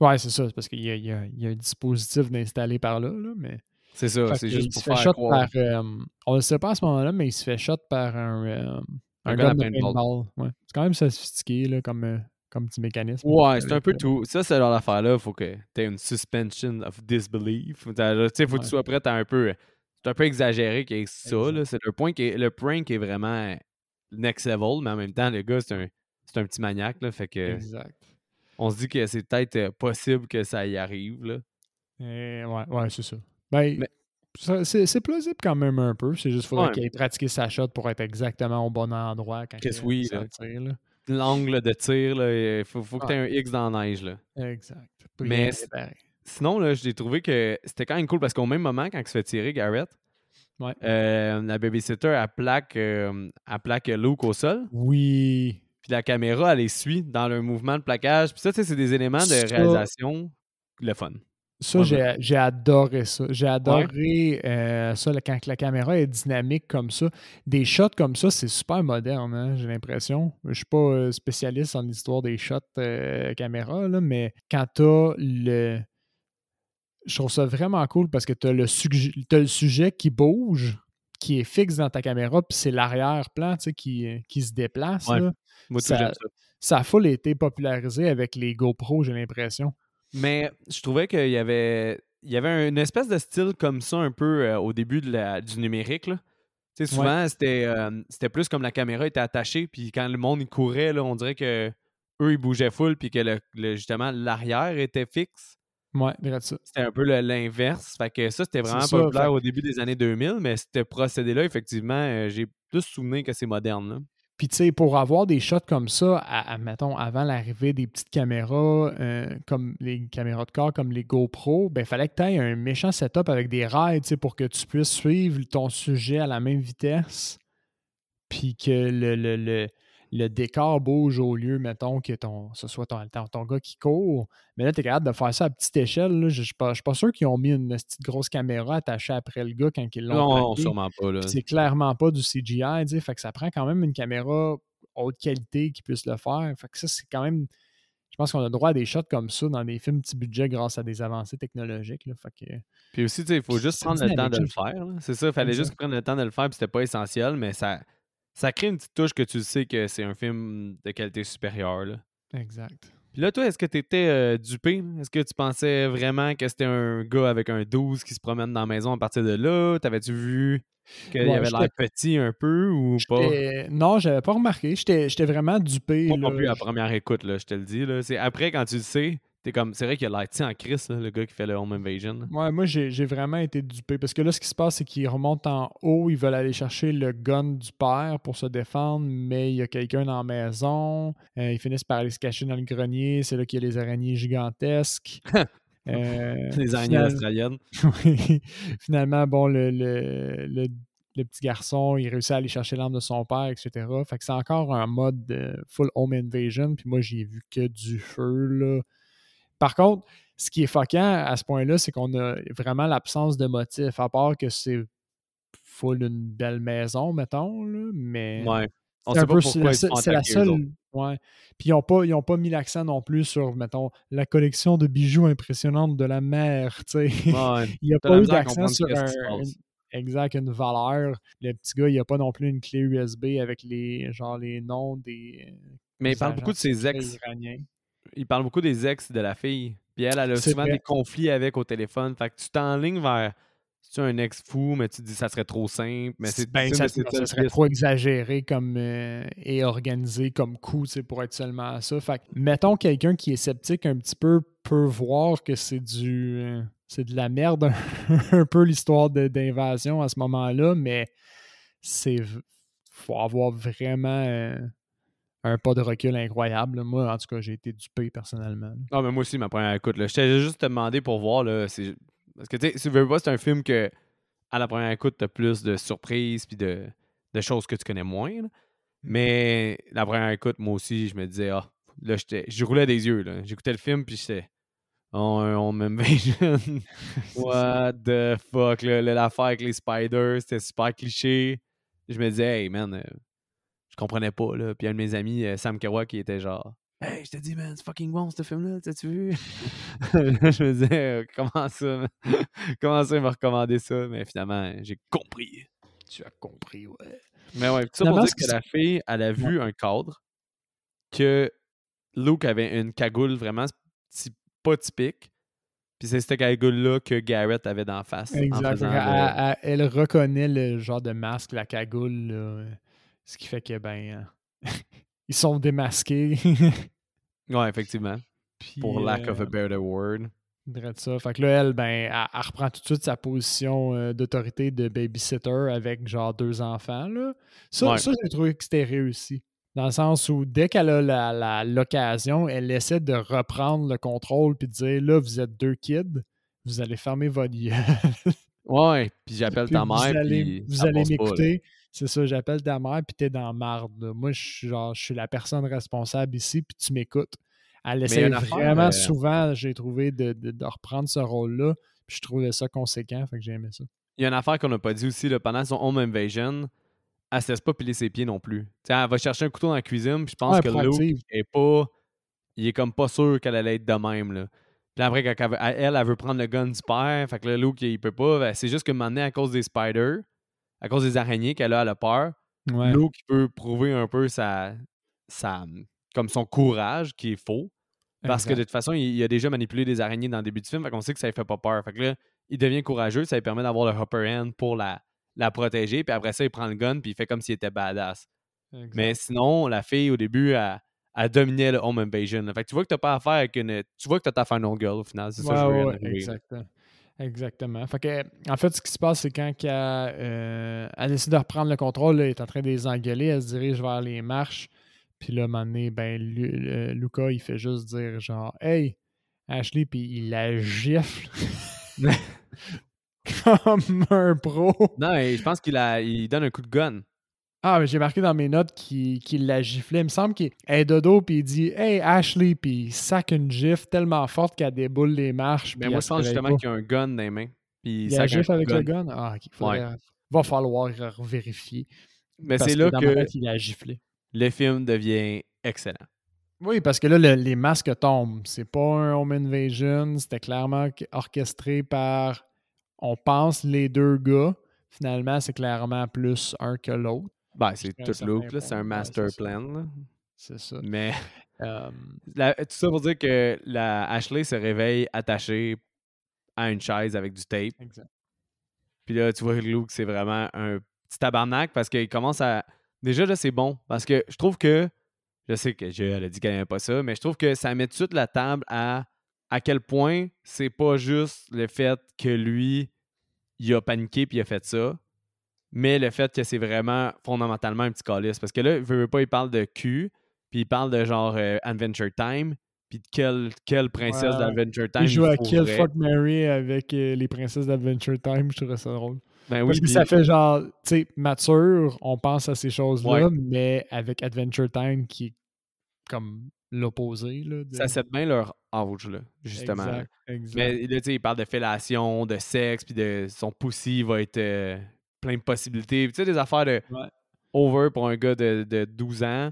Ouais, c'est ça, c'est parce qu'il y, y, a un dispositif d'installer par là, là mais. C'est ça, c'est juste pour faire shot Par, euh, on ne le sait pas à ce moment-là, mais il se fait shot par un, euh, un, gun, de paintball. Ouais. C'est quand même sophistiqué là, comme, euh, comme petit mécanisme. Ouais, c'est un peu tout. Ça, c'est genre l'affaire-là. Il faut que tu aies une suspension of disbelief. Tu sais, il faut que tu sois prêt à un peu... C'est un peu exagéré qu'il ça. C'est le point qui est, le prank est vraiment next level, mais en même temps, le gars, c'est un, c'est un petit maniaque. Là, fait que exact. On se dit que c'est peut-être possible que ça y arrive. Là. ouais, ouais c'est ça. Ben, c'est plausible quand même un peu. C'est juste qu'il faudrait qu'il ait pratiqué sa shot pour être exactement au bon endroit quand Qu'est-ce oui, l'angle de tir, là, il faut, faut que tu aies un X dans la neige. Là. Exact. Mais. Sinon, là, j'ai trouvé que c'était quand même cool parce qu'au même moment, quand il se fait tirer, Garrett, Ouais. euh, la babysitter, elle plaque, euh, elle plaque Luke au sol. Oui. Puis la caméra, elle les suit dans leur mouvement de plaquage. Puis ça, c'est des éléments de réalisation. Le fun. Ça, Ouais, j'ai adoré ça. J'ai adoré euh, ça quand la caméra est dynamique comme ça. Des shots comme ça, c'est super moderne, hein, j'ai l'impression. Je suis pas euh, spécialiste en histoire des shots euh, caméra, là, mais quand tu le. Je trouve ça vraiment cool parce que tu as, le sujet qui bouge, qui est fixe dans ta caméra, puis c'est l'arrière-plan qui, qui se déplace. Ouais. là. Moi, tout, ça. Ça a full été popularisé avec les GoPro, j'ai l'impression. Mais je trouvais qu'il y avait, il y avait une espèce de style comme ça un peu euh, au début de la- du numérique. Là. Tu sais, souvent, c'était, euh, c'était plus comme la caméra était attachée, puis quand le monde il courait, là, on dirait que eux, ils bougeaient full, puis que le- le- justement, l'arrière était fixe. Ouais, ça. C'était un peu le- l'inverse. Fait que ça, c'était vraiment ça, populaire fait- au début des années 2000, mais ce procédé-là, effectivement, euh, j'ai plus souvenir que c'est moderne. Puis, tu sais, pour avoir des shots comme ça, à, à- mettons, avant l'arrivée des petites caméras, euh, comme les caméras de corps, comme les GoPro, ben, il fallait que tu aies un méchant setup avec des rails, tu sais, pour que tu puisses suivre ton sujet à la même vitesse. Puis que le, le, le, le décor bouge au lieu, mettons, que ton, ce soit ton, ton, ton gars qui court. Mais là, tu es capable de faire ça à petite échelle. là. Je ne suis pas, sûr qu'ils ont mis une petite grosse caméra attachée après le gars quand ils l'ont Non, plaqué. sûrement pas. C'est clairement pas du CGI, fait que ça prend quand même une caméra haute qualité qui puisse le faire. Fait que ça, c'est quand même. Je pense qu'on a droit à des shots comme ça dans des films petit budget grâce à des avancées technologiques. Là, fait que, Puis aussi, tu sais, il faut juste prendre le temps de le faire. C'est ça, il fallait juste prendre le temps de le faire, puis c'était pas essentiel, mais ça, ça crée une petite touche que tu sais que c'est un film de qualité supérieure. Là. exact. Puis là, toi, est-ce que tu étais dupé? Est-ce que tu pensais vraiment que c'était un gars avec un 12 qui se promène dans la maison à partir de là? T'avais-tu vu qu'il Ouais, avait l'air petit un peu ou pas? Non, j'avais pas remarqué. J'étais vraiment dupé. Moi non plus à la première écoute, là, je te le dis. C'est après, quand tu le sais, t'es comme. C'est vrai qu'il a l'air en crise, le gars qui fait le Home Invasion. là. Ouais, moi, j'ai vraiment été dupé. Parce que là, ce qui se passe, c'est qu'ils remontent en haut. Ils veulent aller chercher le gun du père pour se défendre, mais il y a quelqu'un dans la maison. Euh, ils finissent par aller se cacher dans le grenier. C'est là qu'il y a les araignées gigantesques. Euh, Les araignées australiennes. Oui. Finalement, bon, le, le, le- le petit garçon, il réussit à aller chercher l'arme de son père, etc. Fait que c'est encore un mode de full home invasion. Puis moi, j'ai vu que du feu, là. Par contre, ce qui est fuckant à ce point-là, c'est qu'on a vraiment l'absence de motif, à part que c'est full une belle maison, mettons, là, mais... Ouais. On C'est sait un pas pourquoi c'est la seule-. Ouais. Puis ils n'ont pas, ils ont pas mis l'accent non plus sur, mettons, la collection de bijoux impressionnante de la mère. tu sais. Ouais. Il n'y a pas eu d'accent sur un, une- exact, une valeur. Le petit gars, il n'y a pas non plus une clé USB avec les genre les noms des. Mais il parle beaucoup de ses ex. iraniens. Il parle beaucoup des ex de la fille. Puis elle, elle a souvent vrai. des conflits avec au téléphone. Fait que tu t'enlignes vers. C'est un ex fou, mais tu te dis ça serait trop simple. Mais c'est Ben, ça, ça serait trop exagéré comme euh, et organisé comme coup, tu pour être seulement ça. Fait que, mettons quelqu'un qui est sceptique un petit peu peut voir que c'est du euh, c'est de la merde un peu l'histoire d'invasion à ce moment-là, mais c'est faut avoir vraiment euh, un pas de recul incroyable. là. Moi, en tout cas, j'ai été dupé personnellement. Ah, mais moi aussi, ma première écoute. Là. Je t'ai juste demandé pour voir. Là, Parce que tu sais, si tu veux pas, c'est un film que à la première écoute, t'as plus de surprises puis de, de choses que tu connais moins. là. Mais la première écoute, moi aussi, je me disais, ah, là, j'étais- je roulais des yeux. J'écoutais le film puis j'étais. Oh, un Home Invasion. What the fuck, là, l'affaire avec les spiders, c'était super cliché. Je me disais, hey man, euh, je comprenais pas, là. Puis un de mes amis, euh, Sam Kerouac, qui était genre, hey, je te dis, man, c'est fucking bon ce film-là, t'as-tu vu? je me disais, euh, comment ça, comment ça, il m'a recommandé ça? Mais finalement, j'ai compris. Tu as compris, ouais. Mais ouais, tout ça pour dire que la fille, elle a vu un cadre que Luke avait une cagoule vraiment pas typique. Puis c'est cette cagoule-là que Garrett avait d'en face. en Exact. faisant Elle, le- elle- reconnaît le genre de masque, la cagoule, là, ce qui fait que, ben, euh, ils sont démasqués. Ouais, effectivement. Puis, Pour lack of a euh, better word. ça. Fait que là, elle, ben, elle, elle reprend tout de suite sa position euh, d'autorité de babysitter avec genre deux enfants. Là. Ça, Ouais. ça j'ai trouvé que c'était réussi. Dans le sens où dès qu'elle a l'occasion, elle essaie de reprendre le contrôle puis de dire là, vous êtes deux kids, vous allez fermer votre gueule. ouais, puis j'appelle ta mère. Vous allez, m'écouter. C'est ça, j'appelle ta mère puis t'es dans marde. là. Moi, je suis genre, je suis la personne responsable ici puis tu m'écoutes. Elle essaie vraiment euh, souvent, j'ai trouvé, de, de- de reprendre ce rôle-là. Puis je trouvais ça conséquent, fait que j'ai aimé ça. Il y a une affaire qu'on n'a pas dit aussi, là, pendant son home invasion, elle se laisse pas piler ses pieds non plus. Elle va chercher un couteau dans la cuisine, puis je pense Ouais, que Luke est pas. Il est comme pas sûr qu'elle allait être de même. Là. Puis après, quand elle, veut- elle, elle veut prendre le gun du père, fait que là, Luke, il peut pas. Ben, c'est juste que maintenant, à cause des spiders, à cause des araignées qu'elle a, elle a peur, Ouais. Luke il peut prouver un peu sa, sa, comme son courage, qui est faux. Parce que de toute façon, il, il a déjà manipulé des araignées dans le début du film, fait qu'on sait que ça lui fait pas peur. Fait que là, il devient courageux, ça lui permet d'avoir le upper hand pour la, la protéger, puis après ça, il prend le gun, puis il fait comme s'il était badass. Exact. Mais sinon, la fille, au début, elle, elle dominait le home invasion. Fait que tu vois que t'as pas affaire avec une. Tu vois que t'as ta final girl au final. C'est ça que je veux ouais, exactement. Exactement. Fait que, en fait, ce qui se passe, c'est quand qu'elle, euh, elle décide de reprendre le contrôle, là, elle est en train de les engueuler, elle se dirige vers les marches. Puis là, à un moment donné, ben, Lu- euh, Luca, il fait juste dire genre Hey, Ashley, puis il la gifle. Comme un pro. Non, et je pense qu'il a, il donne un coup de gun. Ah, mais j'ai marqué dans mes notes qu'il la giflait. Il me semble qu'il est dodo, puis il dit Hey, Ashley, puis il sac une gifle tellement forte qu'elle déboule les marches. Mais moi, je se pense justement qu'il y a un gun dans les mains. Puis Il y a un gif coup de avec gun. le gun? Ah, ok. faudrait- Va falloir vérifier. Mais c'est que là que tête, il a giflé. le film devient excellent. Oui, parce que là, le- les masques tombent. C'est pas un home invasion. C'était clairement orchestré par, on pense, les deux gars. Finalement, c'est clairement plus un que l'autre. Ben, c'est tout Luke, là. C'est un master plan. C'est ça. Mais la- tout ça pour dire que la Ashley se réveille attachée à une chaise avec du tape. exact. Puis là, tu vois que Luke, c'est vraiment un petit tabarnak parce qu'il commence à. Déjà, là, c'est bon. Parce que je trouve que. Je sais que Jill, elle a dit qu'elle n'aimait pas ça, mais je trouve que ça met tout de suite la table à à quel point c'est pas juste le fait que lui, il a paniqué puis il a fait ça, mais le fait que c'est vraiment fondamentalement un petit calice. Parce que là, il veut veut pas, il parle de cul, puis il parle de genre euh, Adventure Time, puis de quelle, quelle princesse Ouais. d'Adventure Time Il joue à. Kill Fuck Mary avec euh, les princesses d'Adventure Time. Je trouvais ça drôle. Ben oui, Parce que puis- ça fait genre, tu sais, mature, on pense à ces choses-là, Ouais. mais avec Adventure Time qui est comme l'opposé. de- ça set bien leur âge, là, justement. Exact, exact. Mais là, tu sais, il parle de fellation, de sexe, puis de son pussy va être euh, plein de possibilités. Tu sais, des affaires de Ouais. over pour un gars de, de 12 ans.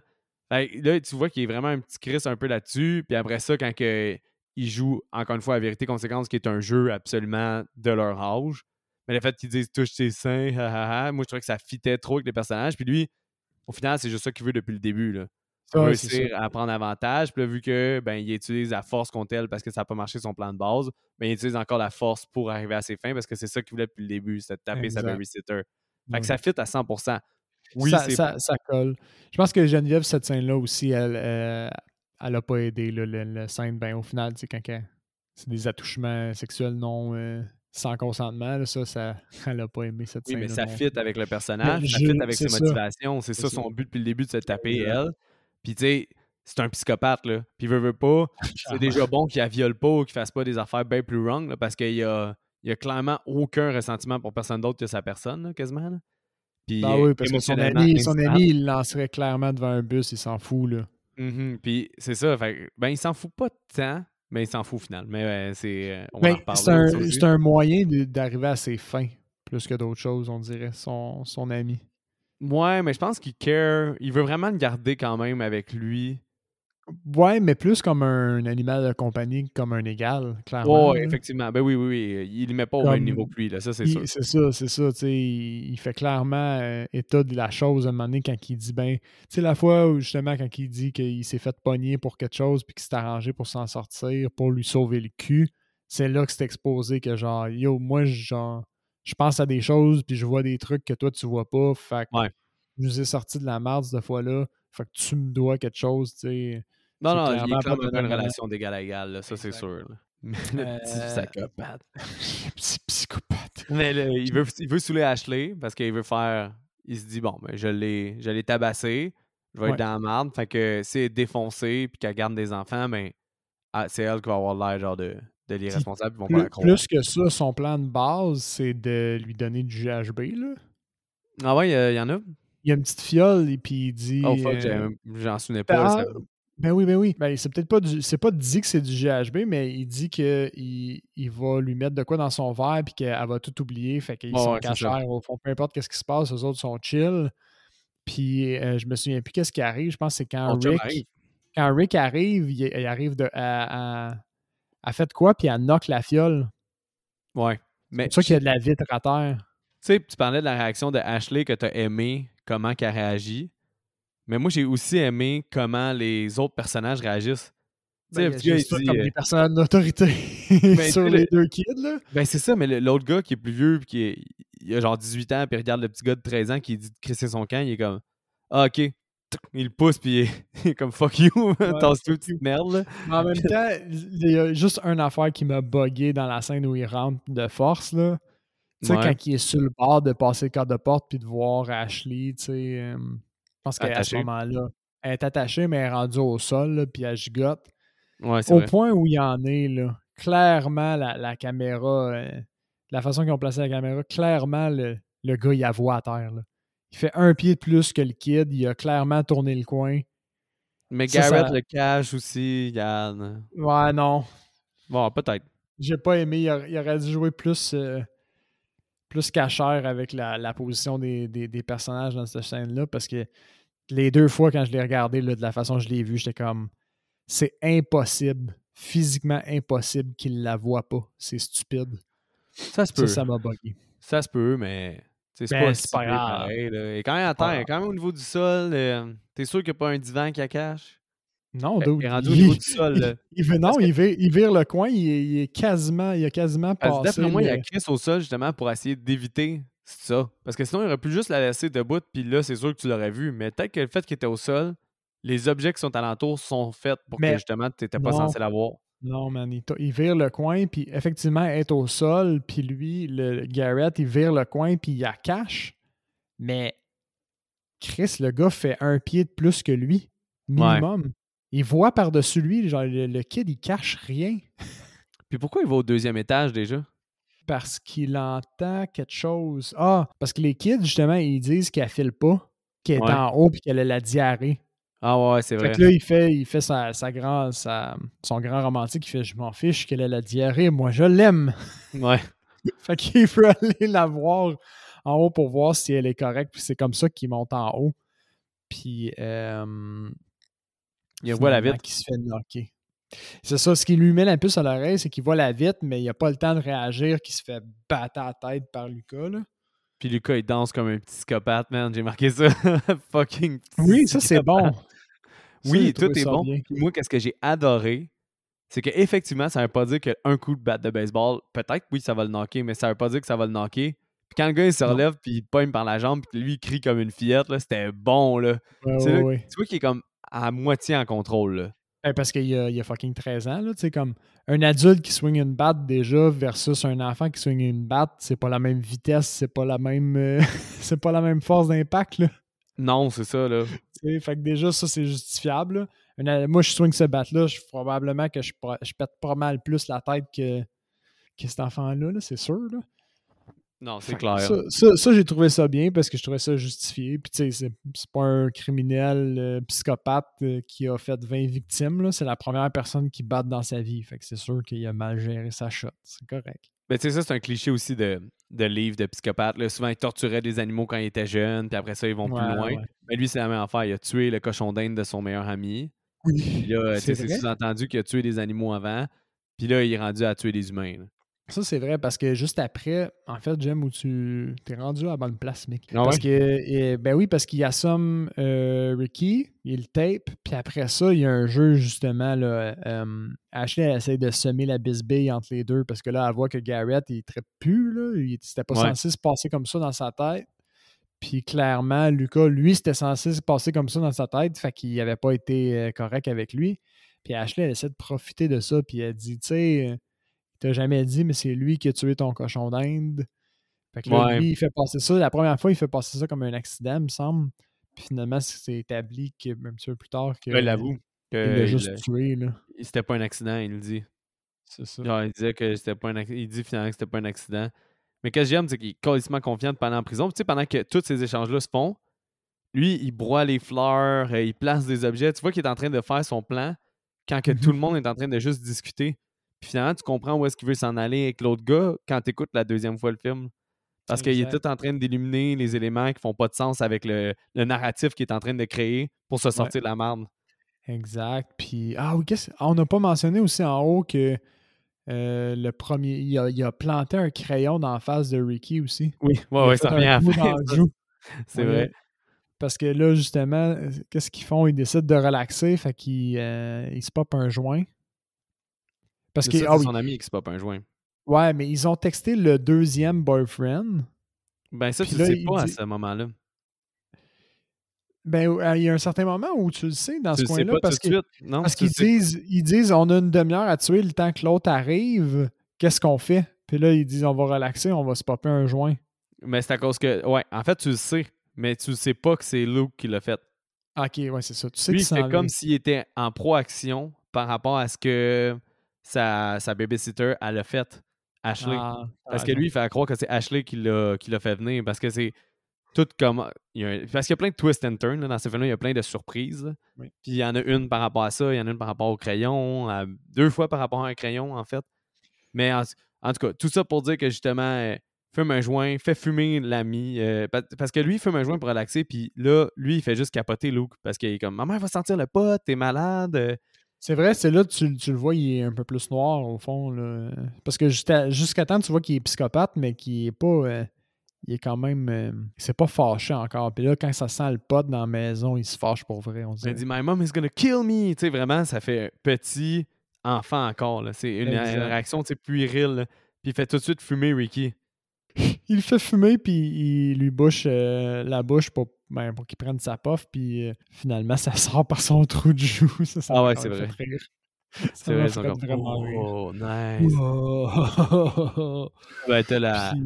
Là, tu vois qu'il est vraiment un petit Chris un peu là-dessus. Puis après ça, quand que, il joue, encore une fois, à vérité conséquence, qui est un jeu absolument de leur âge. Mais le fait qu'ils disent touche tes seins, ha, ha, ha, moi, je trouvais que ça fitait trop avec les personnages. Puis lui, au final, c'est juste ça qu'il veut depuis le début. Là. Veut Ouais, c'est réussir à prendre avantage. Puis là, vu que ben, il utilise la force contre elle parce que ça n'a pas marché son plan de base, ben, il utilise encore la force pour arriver à ses fins parce que c'est ça qu'il voulait depuis le début, c'était de taper sa babysitter. Fait Ouais. que ça fit à 100%. Oui, ça, c'est ça, ça colle. Je pense que Geneviève, cette scène-là aussi, elle euh, elle a pas aidé là, le, le scène. Ben, au final, sais, quand c'est des attouchements sexuels non euh, sans consentement, là, ça, ça, elle a pas aimé cette Oui, scène-là. mais ça fit avec le personnage, Mais ça je- fit avec c'est ses motivations. C'est C'est ça son but depuis le début de se taper elle. Puis tu sais, c'est un psychopathe, là. Puis il veut, veut pas. C'est déjà bon qu'il la viole pas ou qu'il fasse pas des affaires bien plus wrong, là, parce qu'il y a, il y a clairement aucun ressentiment pour personne d'autre que sa personne, là, quasiment. là. Puis Ben oui, parce que son ami, son ami, il lancerait clairement devant un bus, il s'en fout, là. Mhm, Puis c'est ça. Fait, ben, il s'en fout pas tant, mais il s'en fout au final. Mais euh, c'est. euh, on va en Ben, c'est un, c'est un moyen d'arriver à ses fins, plus que d'autres choses, on dirait, son, son ami. Ouais, mais je pense qu'il care. Il veut vraiment le garder quand même avec lui. Ouais, mais plus comme un animal de compagnie, que comme un égal, clairement. Ouais, effectivement. Ben oui, oui, oui. Il ne met pas au Comme- même niveau que lui, là. Ça, c'est sûr. C'est ça, c'est ça. tu sais, Il, il fait clairement euh, état de la chose à un moment donné quand il dit ben. Tu sais, la fois où justement, quand il dit qu'il s'est fait pogner pour quelque chose puis qu'il s'est arrangé pour s'en sortir, pour lui sauver le cul, c'est là que c'est exposé que genre, yo, moi, genre, je pense à des choses puis je vois des trucs que toi, tu vois pas. Fait que Ouais. je nous ai sorti de la merde cette fois-là. Fait que tu me dois quelque chose, tu sais. Non, non, il est clairement pas dans une relation d'égal à égal, là, ça c'est sûr. là. Mais le petit Euh, psychopathe. Petit psychopathe. Mais là, il, veut, il veut saouler Ashley parce qu'il veut faire. Il se dit bon, ben, je l'ai je l'ai tabassé. je vais Ouais. être dans la merde. Fait que si elle est défoncée puis qu'elle garde des enfants, ben, c'est elle qui va avoir l'air genre de, de l'irresponsable. Ils vont pas Plus, la croire. plus que ça, son plan de base, c'est de lui donner du GHB. Là. Ah ouais, il y, en a. Il y a une petite fiole et puis il dit. Oh fuck, euh, j'en souvenais pas. Ah, ça- Ben oui, ben oui. Ben, c'est peut-être pas du. C'est pas dit que c'est du GHB, mais il dit qu'il il va lui mettre de quoi dans son verre puis qu'elle va tout oublier. Fait qu'ils Ouais, sont ouais, cachers. Au fond, peu importe qu'est-ce qui se passe, eux autres sont chill. Puis euh, je me souviens plus qu'est-ce qui arrive. Je pense que c'est quand Rick. arrive. Quand Rick arrive, il, il arrive de. À, à, elle fait de quoi, puis elle knock la fiole? Ouais. Mais C'est pour ça qu'il y a de la vitre à terre. Tu sais, tu parlais de la réaction de Ashley que tu as aimé, comment qu'elle réagit. Mais moi, j'ai aussi aimé comment les autres personnages réagissent. Tu sais, Ben, il dit, comme euh, des personnes d'autorité tu sur les le- deux kids. Là. Ben, c'est ça, mais l'autre gars qui est plus vieux, puis qui est- il a genre 18 ans, puis il regarde le petit gars de 13 ans qui dit de crisser son camp, il est comme Ah, ok. Il pousse, puis il est- comme fuck you, tasse-toi, petite merde. là. Mais en même temps, il y a juste une affaire qui m'a buggé dans la scène où il rentre de force. Là. Tu sais, Ouais. quand il est sur le bord de passer le cadre de porte puis de voir Ashley, tu sais, euh, je pense qu'à ce moment-là, elle est attachée, mais elle est rendue au sol, là, puis elle gigote. Ouais, Au vrai. point où il en est, là, clairement, la, la caméra, euh, la façon qu'ils ont placé la caméra, clairement, le, le gars, il la voit à terre. là. Il fait un pied de plus que le kid. Il a clairement tourné le coin. Mais Ça, Garrett ça- le cache aussi, regarde. Ouais, non. Bon, peut-être. J'ai pas aimé. Il, aurait dû jouer plus, euh, plus cachère avec la, la position des, des- des personnages dans cette scène-là parce que les deux fois, quand je l'ai regardé, là, de la façon que je l'ai vu, j'étais comme c'est impossible, physiquement impossible qu'il la voit pas. C'est stupide. Ça se peut. Ça, m'a bugué. Ça se peut, mais c'est Ben, pas, si pas pire grave. pareil, là. Est quand même à terre, quand même au niveau du sol. euh, T'es sûr qu'il n'y a pas un divan qui la cache? Non, dude, il est rendu au niveau du sol. là. il non, que- il, vire, il vire le coin, il est, quasiment, il a quasiment passé. D'après moi, il a Chris au sol justement pour essayer d'éviter ça. Parce que sinon, il aurait pu juste la laisser debout, puis là, c'est sûr que tu l'aurais vu. Mais peut-être que le fait qu'il était au sol, les objets qui sont alentour sont faits pour Mais que justement, tu n'étais pas non. censé l'avoir. Non, man, il, vire le coin, puis effectivement, être au sol, puis lui, le Garrett, il vire le coin, puis il la cache. Mais Chris, le gars fait un pied de plus que lui, minimum. Il voit par-dessus lui, genre, le, le kid, il cache rien Puis pourquoi il va au deuxième étage déjà? parce qu'il entend quelque chose. Ah, parce que les kids, justement, ils disent qu'elle file pas, qu'elle est Ouais. en haut, puis qu'elle a la diarrhée. Ah ouais, c'est Fait vrai. que là, il fait, il fait sa, sa grand, sa- son grand romantique, il fait Je m'en fiche qu'elle ait la diarrhée, moi je l'aime. Ouais. Fait qu'il veut aller la voir en haut pour voir si elle est correcte. Puis c'est comme ça qu'il monte en haut. Puis. Euh, Il revoit la vitre. qu'il se fait knocker. C'est ça, ce qui lui met la puce à l'oreille, c'est qu'il voit la vitre, mais il n'a pas le temps de réagir, qu'il se fait battre à la tête par Lucas. Là. Puis Lucas, il danse comme un petit psychopathe, man. J'ai marqué ça. Fucking Oui, ça c'est bon. Oui, tout est bon. Puis moi, qu'est-ce que j'ai adoré, c'est qu'effectivement, ça veut pas dire qu'un coup de batte de baseball, peut-être, oui, ça va le knocker, mais ça veut pas dire que ça va le knocker. Puis quand le gars, il se relève, puis il pogne par la jambe, puis lui, il crie comme une fillette, là, c'était bon, là. Ouais, C'est ouais, là- ouais. Tu vois qu'il est comme à moitié en contrôle, là. Eh, parce qu'il a, il a fucking 13 ans, là, tu sais, comme un adulte qui swing une batte déjà versus un enfant qui swing une batte, c'est pas la même vitesse, c'est pas la même euh, c'est pas la même force d'impact, là. Non, c'est ça, là. Tu sais, fait que déjà, ça, c'est justifiable. là. Moi, je swing ce batte-là, je, probablement que je, je pète pas mal plus la tête que, que cet enfant-là, là, c'est sûr. Là. Non, c'est clair. Ça, ça- ça, j'ai trouvé ça bien parce que je trouvais ça justifié. Puis, tu sais, c'est, pas un criminel euh, psychopathe euh, qui a fait 20 victimes. là. C'est la première personne qui batte dans sa vie. Fait que c'est sûr qu'il a mal géré sa shot. C'est correct. Ben, tu sais, ça, c'est un cliché aussi de, de livre de psychopathe. Là. Souvent, ils torturaient des animaux quand ils étaient jeunes, puis après ça, ils vont Ouais, plus loin. Mais lui, c'est la même affaire. Il a tué le cochon d'Inde de son meilleur ami. Puis Oui. là, tu sais, C'est sous-entendu qu'il a tué des animaux avant. Puis là, il est rendu à tuer des humains. là. Ça, c'est vrai parce que juste après, en fait, j'aime où tu t'es rendu à la bonne place, mec. Ah parce ouais? que, ben oui, parce qu'il assomme euh, Ricky, il tape, puis après ça, il y a un jeu justement. Là, euh, Ashley, elle essaie de semer la bisbille entre les deux parce que là, elle voit que Garrett, il ne plus, là. Il n'était pas Ouais. censé se passer comme ça dans sa tête. Puis clairement, Lucas, lui, c'était censé se passer comme ça dans sa tête, fait qu'il n'avait pas été euh, correct avec lui. Puis Ashley, elle essaie de profiter de ça, puis elle dit, tu sais, euh, il t'a jamais dit, mais c'est lui qui a tué ton cochon d'Inde. Fait que là, Ouais. lui, il fait passer ça. La première fois, il fait passer ça comme un accident, il me semble. Puis finalement, c'est établi que, un petit peu plus tard que. Ouais, il avoue. Il l'a juste il- tué, là. C'était pas un accident, il le dit. C'est ça. Genre, il disait que c'était pas un accident. Il dit finalement que c'était pas un accident. Mais ce que j'aime, c'est qu'il est complètement confiant pendant en prison. Puis, tu sais, pendant que tous ces échanges-là se font, lui, il broie les fleurs, euh, il place des objets. Tu vois qu'il est en train de faire son plan quand que tout le monde est en train de juste discuter. Puis finalement, tu comprends où est-ce qu'il veut s'en aller avec l'autre gars quand tu écoutes la deuxième fois le film. Parce qu'il est tout en train d'illuminer les éléments qui font pas de sens avec le, le narratif qu'il est en train de créer pour se sortir de la merde. Exact. Puis, ah oui, ah, on n'a pas mentionné aussi en haut que euh, le premier, il a, il a planté un crayon dans la face de Ricky aussi. Oui, ouais, ouais, ça revient à. C'est vrai. Parce que là, justement, euh, qu'est-ce qu'ils font? Ils décident de relaxer, fait qu'ils euh, ils se popent un joint. Parce C'est que, ah c'est oui, son ami qui se pop un joint. ouais, mais ils ont texté le deuxième boyfriend. Ben ça, tu le sais pas à ce moment-là. Ben, il y a un certain moment où tu le sais dans Tu ce coin-là, parce qu'ils disent, ils disent on a une demi-heure à tuer le temps que l'autre arrive. Qu'est-ce qu'on fait? Puis là, ils disent on va relaxer, on va se popper un joint. Mais c'est à cause que. Ouais, en fait, tu le sais, mais tu le sais pas que c'est Luke qui l'a fait. Ok, ouais, c'est ça. Tu sais Lui, vient. comme s'il était en proaction par rapport à ce que sa, sa babysitter elle a fait, Ashley. Ah, parce t'as que lui, il fait croire que c'est Ashley qui l'a l'a fait venir. Parce que c'est tout comme. il y a parce qu'il y a plein de twists and turns là, dans ce film-là, il y a plein de surprises. Oui. Puis il y en a une par rapport à ça, il y en a une par rapport au crayon, à- deux fois par rapport à un crayon, en fait. Mais en, en tout cas, tout ça pour dire que justement, euh, fume un joint, fait fumer l'ami. euh, pa- parce que lui, il fume un joint pour relaxer, puis là, lui, il fait juste capoter Luke. Parce qu'il est comme Maman, va sentir le pot, t'es malade. C'est vrai, c'est là tu, tu le vois, il est un peu plus noir au fond. là. Parce que jusqu'à jusqu'à temps, tu vois qu'il est psychopathe, mais qu'il est pas. euh, il est quand même. euh, il s'est pas fâché encore. Puis là, quand ça sent le pot dans la maison, il se fâche pour vrai. On Il dit My mom is gonna kill me. Tu sais, vraiment, ça fait petit enfant encore. là. C'est une, réaction puérile. là. Puis il fait tout de suite fumer Ricky. Il le fait fumer, puis il lui bouche euh, la bouche pour, ben, pour qu'il prenne sa puff, puis euh, finalement, ça sort par son trou de joue. Ça, ça Ah ouais, c'est vrai. C'est vrai, vraiment rire. Oh, nice. Oh. Ben, t'as la, euh,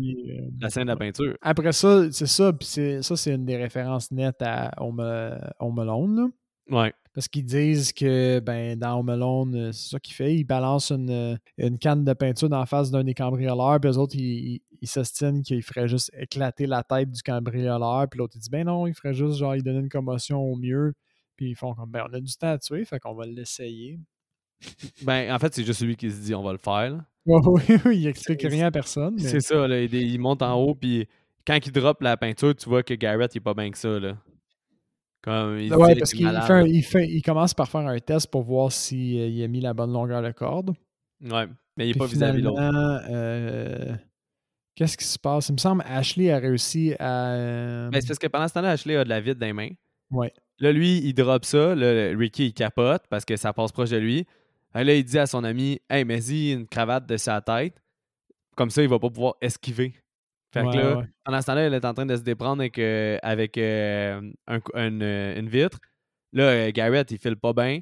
la scène de la peinture. après ça, c'est ça, puis c'est- ça, c'est une des références nettes à Home, euh, Home Alone, là. Ouais. Parce qu'ils disent que ben, dans Home Alone, euh, c'est ça qu'il fait. Il balance une, euh, une canne de peinture la face d'un des cambrioleurs, puis les autres, ils, ils s'ostinent qu'il ferait juste éclater la tête du cambrioleur, puis l'autre, il dit ben non, il ferait juste genre, il donner une commotion au mieux. Puis ils font comme ben, on a du temps à tuer, fait qu'on va l'essayer. Ben, en fait, c'est juste lui qui se dit on va le faire. là. Oui, oui, oui, il explique rien à personne. mais- C'est ça, là, il, il monte en haut, puis quand il drop la peinture, tu vois que Garrett, il est pas bien que ça. Là. Comme, il Ouais, parce qu'il fait il, fait, il commence par faire un test pour voir s'il a mis la bonne longueur de corde. Ouais, mais il est Puis pas vis-à-vis l'autre. euh, qu'est-ce qui se passe? Il me semble Ashley a réussi à. euh, Ben, c'est parce que pendant ce temps-là, Ashley a de la vide dans les mains. Ouais. Là, lui, il drop ça. Là, Ricky, il capote parce que ça passe proche de lui. Là, il dit à son ami Hey, mets-y une cravate de sa tête. Comme ça, il va pas pouvoir esquiver. Fait que Ouais, là, ouais. pendant ce temps-là, elle est en train de se déprendre avec, euh, avec euh, un cou- une, euh, une vitre. Là, Garrett, il file pas bien.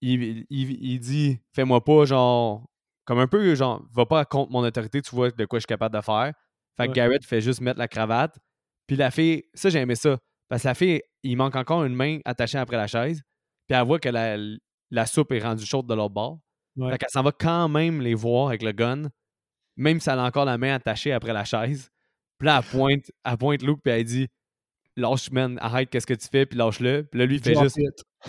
Il, il- il dit Fais-moi pas, genre, comme un peu, genre, va pas contre mon autorité, tu vois de quoi je suis capable de faire. Fait que Ouais. Garrett fait juste mettre la cravate. Puis la fille, ça, j'ai aimé ça. Parce que la fille, il manque encore une main attachée après la chaise. Puis elle voit que la, la soupe est rendue chaude de l'autre bord. Ouais. Fait qu'elle s'en va quand même les voir avec le gun, même si elle a encore la main attachée après la chaise. Puis là, elle pointe, elle pointe Luke, puis elle dit Lâche, man, arrête, qu'est-ce que tu fais, puis lâche-le. Puis là, lui, il fait juste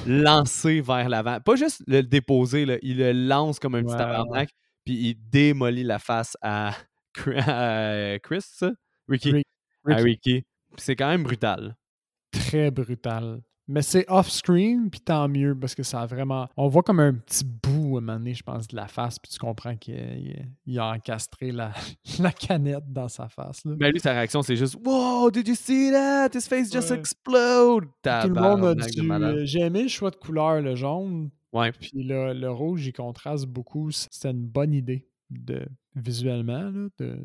lancer vers l'avant. Pas juste le déposer, là, il le lance comme un petit Ouais, tabarnak, puis il démolit la face à, à Chris, ça? Ricky? Rick- À Ricky. Ricky. C'est quand même brutal. Très brutal. Mais c'est off-screen, puis tant mieux, parce que ça a vraiment. On voit comme un petit bout à un moment donné, je pense, de la face, puis tu comprends qu'il il- il a encastré la, la canette dans sa face. Là. Mais lui, sa réaction, c'est juste Wow, did you see that? His face just Ouais. explode! Tout le monde a malade. euh, J'ai aimé le choix de couleur, le jaune, Ouais. Puis le, le rouge, il contraste beaucoup. C'était une bonne idée de visuellement, là, de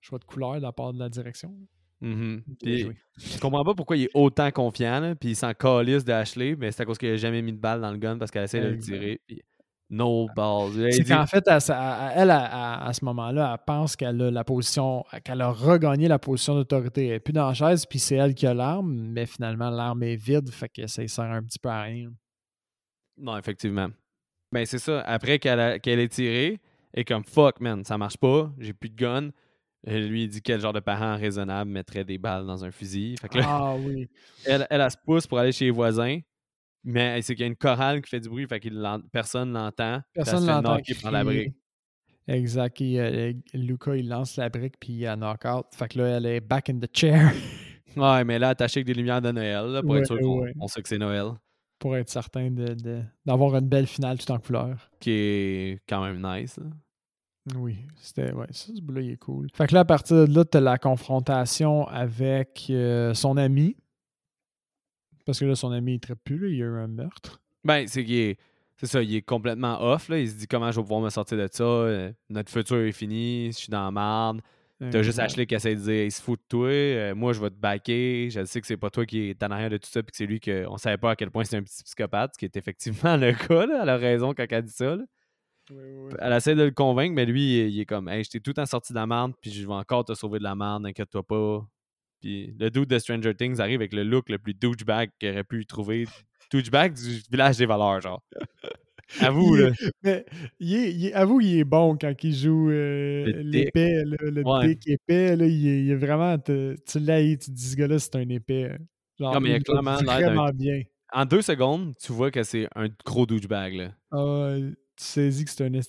choix de couleur de la part de la direction. Mhm. Puis, joué. je comprends pas pourquoi il est autant confiant, là, puis il s'en calisse d'Ashley, mais c'est à cause qu'il a jamais mis de balle dans le gun parce qu'elle essaie de le tirer. Puis no balls. C'est qu'en fait, elle, à, à- à ce moment-là, elle pense qu'elle a la position, qu'elle a regagné la position d'autorité. Elle n'est plus dans la chaise, puis c'est elle qui a l'arme, mais finalement, l'arme est vide, fait que ça ne sert un petit peu à rien. Non, effectivement. Ben, c'est ça. Après qu'elle qu'elle ait tiré, et comme fuck, man, ça marche pas, j'ai plus de gun. Lui dit quel genre de parent raisonnable mettrait des balles dans un fusil. Fait que là, Ah oui. elle, elle, elle se pousse pour aller chez les voisins. Mais c'est qu'il y a une chorale qui fait du bruit, fait que personne l'entend. Personne fait l'entend. par la brique. Exact. Et, euh, Luca, il lance la brique, puis il a knock-out. Fait que là, elle est back in the chair Ouais, mais là, attachée avec des lumières de Noël, là, pour Ouais, être sûr qu'on ouais. sait que c'est Noël, pour être certain de- de- d'avoir une belle finale tout en couleur. qui est quand même nice. là. Oui, c'était. Ouais, ça, ce bout-là, il est cool. Fait que là, à partir de là, t'as la confrontation avec euh, son ami. Parce que là, son ami, il ne plus, là, il y a eu un meurtre. Ben, c'est qu'il est. C'est ça, il est complètement off. Là. Il se dit comment je vais pouvoir me sortir de ça? euh, notre futur est fini. Je suis dans la merde. T'as juste. Ashley qui essaie de dire il se fout de toi. euh, moi, je vais te backer. Je sais que c'est pas toi qui est en arrière de tout ça. Puis que c'est lui qu'on savait pas à quel point c'est un petit psychopathe. Ce qui est effectivement le cas. Là. Elle a raison quand elle dit ça. là. Oui, oui, oui. Elle essaie de le convaincre, mais lui, il est, il est comme Hey, je t'ai tout le temps sorti de la merde. Puis je vais encore te sauver de la merde. N'inquiète-toi pas. Puis le dude de Stranger Things arrive avec le look le plus douchebag qu'il aurait pu trouver. Douchebag du village des valeurs, genre. Avoue, Il là. Mais il est, il est- avoue, il est bon quand il joue euh, Le l'épée, le Ouais. dick épais. Là, il, est, il est vraiment. te- tu l'as, tu te dis, ce gars-là, c'est un épais. Genre, Non, mais il a clairement l'air bien. En deux secondes, tu vois que c'est un gros douchebag, là. Ah, tu saisis que c'est un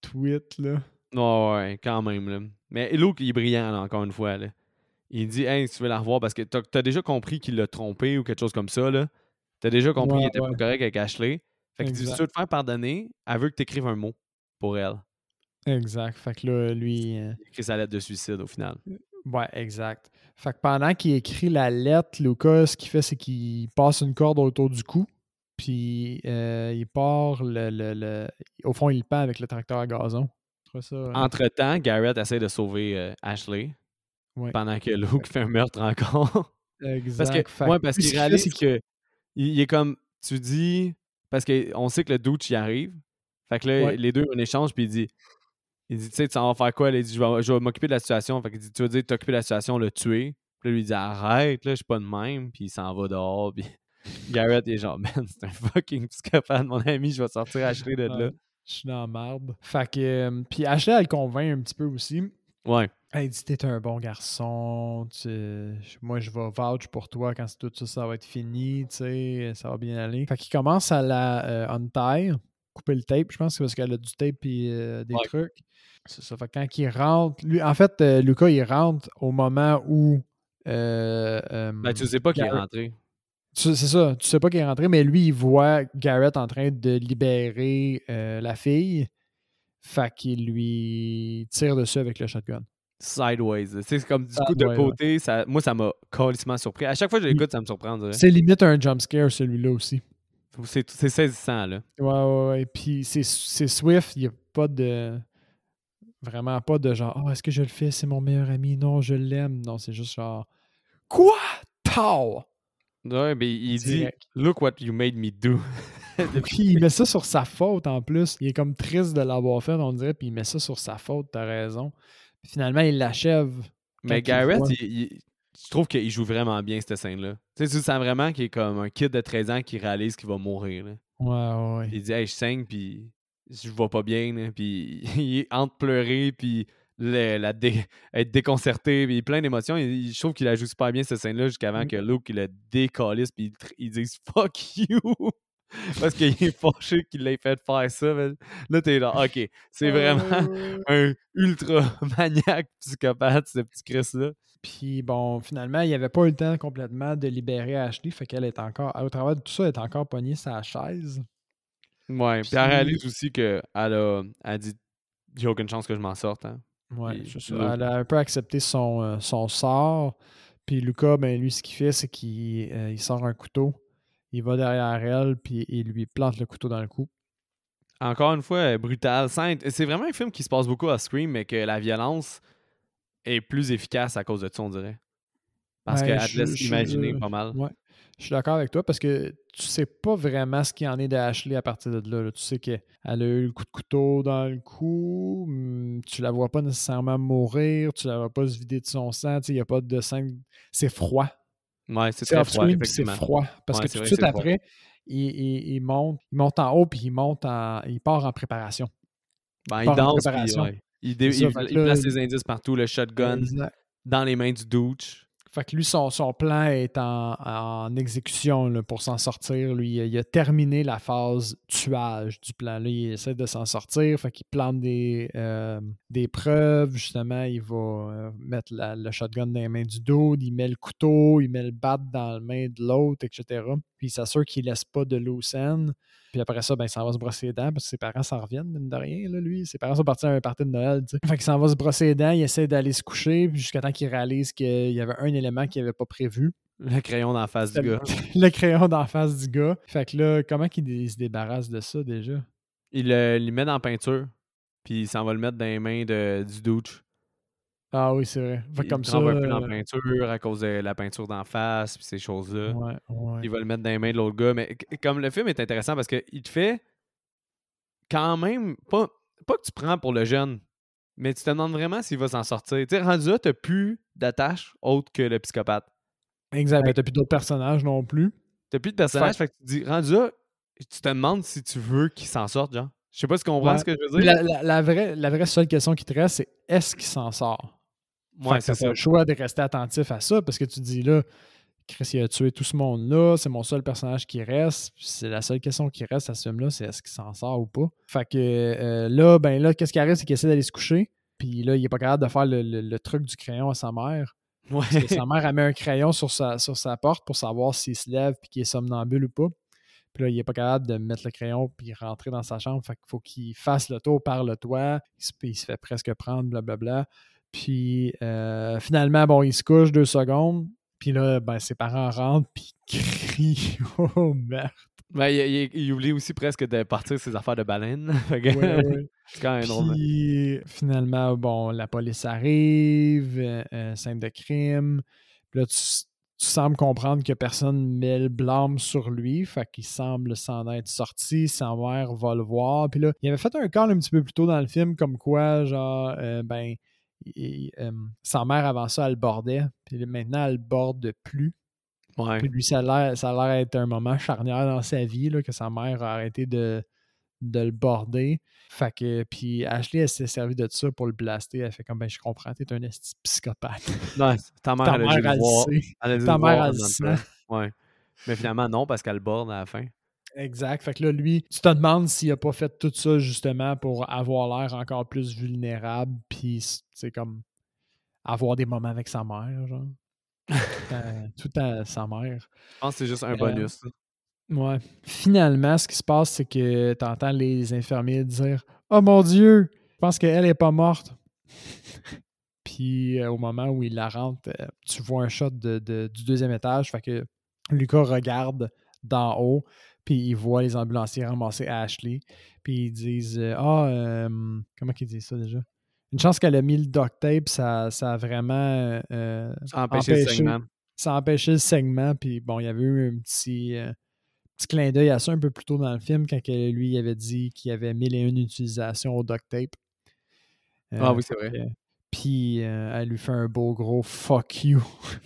tweet, là. Ouais, ouais, quand même, là. Mais Luke, il est brillant, là, encore une fois, là. Il dit, hey, si tu veux la revoir, parce que t'as as déjà compris qu'il l'a trompé ou quelque chose comme ça, là. T'as déjà compris Ouais, qu'il était ouais. pas correct avec Ashley. Fait que tu veux te faire pardonner, elle veut que t'écrives un mot pour elle. Exact. Fait que là, lui. euh, Il écrit sa lettre de suicide, au final. Ouais, exact. Fait que pendant qu'il écrit la lettre, Lucas, ce qu'il fait, c'est qu'il passe une corde autour du cou, puis euh, il part le, le- le- Au fond, il pend avec le tracteur à gazon. Ça. euh, Entre-temps, Garrett essaie de sauver euh, Ashley. Ouais. Pendant que Luke fait un meurtre encore. exact. Parce que, Fait ouais, parce qu'il réalise que il, il est comme tu dis parce qu'on sait que le doute y arrive. Fait que là, Ouais. les deux ont un échange puis il dit il dit tu sais tu vas faire quoi? Là, il dit je vais, je vais m'occuper de la situation. Fait qu'il dit tu veux dire t'occuper de la situation, le tuer. Puis là, lui il dit arrête là, je suis pas de même puis il s'en va dehors puis Garrett est genre man, c'est un fucking psychopathe mon ami, je vais sortir Ashley de là. Je suis dans la marde. Fait que. euh, puis Ashley, elle le convainc un petit peu aussi. Ouais. Elle dit T'es un bon garçon, tu- moi je vais vouch pour toi quand tout ça, ça va être fini, tu sais, ça va bien aller. Fait qu'il commence à la euh, untie, couper le tape, je pense que c'est parce qu'elle a du tape et euh, des Ouais. trucs. C'est ça. Fait que quand il rentre, lui, en fait, euh, Lucas, il rentre au moment où. Ben tu sais pas qu'il est rentré. C'est ça, tu sais pas qu'il est rentré, mais lui, il voit Garrett en train de libérer euh, la fille. Fait qu'il lui tire dessus avec le shotgun. Sideways. C'est comme du coup de côté, ça, moi ça m'a calissement surpris. À chaque fois que je l'écoute, ça me surprend. C'est limite un jump scare, celui-là aussi. C'est saisissant là. Ouais, ouais, ouais. Puis c'est c'est Swift, il n'y a pas de. Vraiment pas de genre, oh, est-ce que je le fais, c'est mon meilleur ami, non, je l'aime. Non, c'est juste genre, quoi? Tau! Ouais, mais il dit. Look what you made me do. Puis il met ça sur sa faute en plus. Il est comme triste de l'avoir fait, on dirait, puis il met ça sur sa faute, t'as raison. Puis finalement, il l'achève. Mais Garrett, il- il- je trouve qu'il joue vraiment bien cette scène-là. Tu sais, tu sens vraiment qu'il est comme un kid de 13 ans qui réalise qu'il va mourir. là. Ouais, ouais, ouais. Il dit Hey, je saigne, puis je vais pas bien. là. Puis il est entre pleurer, puis le- la dé- être déconcerté, puis plein d'émotions. Il- Je trouve qu'il a joué super bien cette scène-là jusqu'avant Mm. que Luke il le décalisse, puis il il dise Fuck you! Parce qu'il est fâché qu'il l'ait fait faire ça. man. Là, t'es là, OK, c'est vraiment ouais. un ultra maniaque psychopathe, ce petit Chris-là. Puis bon, finalement, il avait pas eu le temps complètement de libérer Ashley, fait qu'elle est encore, au travers de tout ça, elle est encore pognée sa chaise. Ouais, puis Puis- elle réalise aussi qu'elle a, elle dit n'y a aucune chance que je m'en sorte. Hein. Ouais, c'est ça. Elle a un peu accepté son, euh, son sort. Puis Lucas, ben lui, ce qu'il fait, c'est qu'il euh, il sort un couteau. Il va derrière elle, puis il lui plante le couteau dans le cou. Encore une fois, euh, brutal. Sainte. C'est vraiment un film qui se passe beaucoup à Scream, mais que la violence est plus efficace à cause de ça, on dirait. Parce Ouais, qu'elle te laisse je- imaginer je- pas mal. Ouais. Je suis d'accord avec toi parce que tu sais pas vraiment ce qu'il y en est de Ashley à partir de là. là. Tu sais qu'elle a eu le coup de couteau dans le cou, hum, tu la vois pas nécessairement mourir, tu la vois pas se vider de son sang, il n'y a pas de sang. C'est froid. Ouais, c'est très froid, c'est froid. Parce Ouais, que tout de suite après, il, il- il monte, il monte en haut puis il monte en. il part en préparation. Ben, il en danse, puis préparation. ouais. Il, dé- ça, il- il là, place il- ses indices partout, le shotgun Exact. dans les mains du douche. Fait que lui, son, son plan est en, en exécution là, pour s'en sortir. Lui, il a, terminé la phase tuage du plan. Là, il essaie de s'en sortir. Fait qu'il plante des, euh, des preuves. Justement, il va euh, mettre le shotgun dans les mains du dos. Il met le couteau, il met le bat dans la main de l'autre, etc. Puis il s'assure qu'il laisse pas de loose end. Puis après ça, ben, il s'en va se brosser les dents parce que ses parents s'en reviennent, mine de rien, là, lui. Ses parents sont partis à un party de Noël, tu sais. Fait qu'il s'en va se brosser les dents, il essaie d'aller se coucher, jusqu'à temps qu'il réalise qu'il y avait un élément qu'il n'avait pas prévu. Le crayon la face du gars. le, crayon d'en face du gars. Fait que là, comment qu'il se débarrasse de ça déjà? Il le il le met dans la peinture, puis il s'en va le mettre dans les mains de, du douche. Ah oui, c'est vrai. Fait comme ça. un peu dans la euh, peinture à cause de la peinture d'en face, puis ces choses-là. ouais, ouais. Il va le mettre dans les mains de l'autre gars. Mais comme le film est intéressant parce qu'il te fait quand même pas, pas que tu prends pour le jeune, mais tu te demandes vraiment s'il va s'en sortir. Tu sais, rendu là, t'as plus d'attache autre que le psychopathe. Exact. Ben, t'as plus d'autres personnages non plus. T'as plus de personnage, fait que tu te dis, rendu là, tu te demandes si tu veux qu'il s'en sorte, genre. Je sais pas si tu comprends Ouais. ce que je veux dire. La, la- la vraie, la vraie seule question qui te reste, c'est est-ce qu'il s'en sort? Ouais, c'est ça. le choix de rester attentif à ça parce que tu te dis là, Chris, il a tué tout ce monde-là, c'est mon seul personnage qui reste. C'est la seule question qui reste à ce film-là, c'est est-ce qu'il s'en sort ou pas? Fait que euh, là, ben là, qu'est-ce qui arrive, c'est qu'il essaie d'aller se coucher. Puis là, il est pas capable de faire le, le- le truc du crayon à sa mère. Ouais. Parce que sa mère, elle met un crayon sur sa, sur sa porte pour savoir s'il se lève puis qu'il est somnambule ou pas. Puis là, il est pas capable de mettre le crayon puis rentrer dans sa chambre. Fait qu'il faut qu'il fasse le tour par le toit. Il se, il se fait presque prendre, blablabla. Puis euh, finalement, bon, il se couche deux secondes. Puis là, ben, ses parents rentrent puis crient « Oh merde! Ben, il, il- il oublie aussi presque de partir ses affaires de baleine. Ouais, ouais. c'est quand même drôle. Puis finalement, bon, la police arrive, euh, euh, scène de crime. Puis là, tu, tu sembles comprendre que personne met le blâme sur lui. Fait qu'il semble s'en être sorti. Sa mère va le voir. Puis là, il avait fait un call un petit peu plus tôt dans le film, comme quoi, genre, euh, ben, euh, sa mère avant ça, elle bordait. Puis maintenant, elle borde plus. Ouais. Puis lui, ça a l'air ça a l'air d'être un moment charnière dans sa vie, là, que sa mère a arrêté de, de le border. Fait que, puis Ashley, elle s'est servi de ça pour le blaster. Elle fait comme, ben, je comprends, t'es un psychopathe. Non, ta mère, Ta elle a mère, dû le elle voir. Elle Ta mère, elle le sait. Ouais. Mais finalement, non, parce qu'elle borde à la fin. Exact. Fait que là, lui, tu te demandes s'il a pas fait tout ça justement pour avoir l'air encore plus vulnérable, puis c'est comme avoir des moments avec sa mère, genre. Tout à, tout à sa mère. Je pense que c'est juste un Euh, bonus. ça. Ouais. Finalement, ce qui se passe, c'est que tu entends les infirmiers dire Oh mon Dieu, je pense qu'elle est pas morte. Puis euh, au moment où il la rentre, euh, tu vois un shot de, de- du deuxième étage. Fait que Lucas regarde d'en haut, puis il voit les ambulanciers ramasser Ashley. Puis ils disent euh, Ah, euh, comment qu'ils disent ça déjà? Une chance qu'elle a mis le duct tape, ça, ça a vraiment. euh, Ça a empêché le saignement. ça a empêché le segment. Puis bon, il y avait eu un petit, euh, petit clin d'œil à ça un peu plus tôt dans le film quand lui il avait dit qu'il y avait mille et une utilisations au duct tape. Euh, Ah oui, c'est vrai. Puis euh, elle lui fait un beau gros fuck you.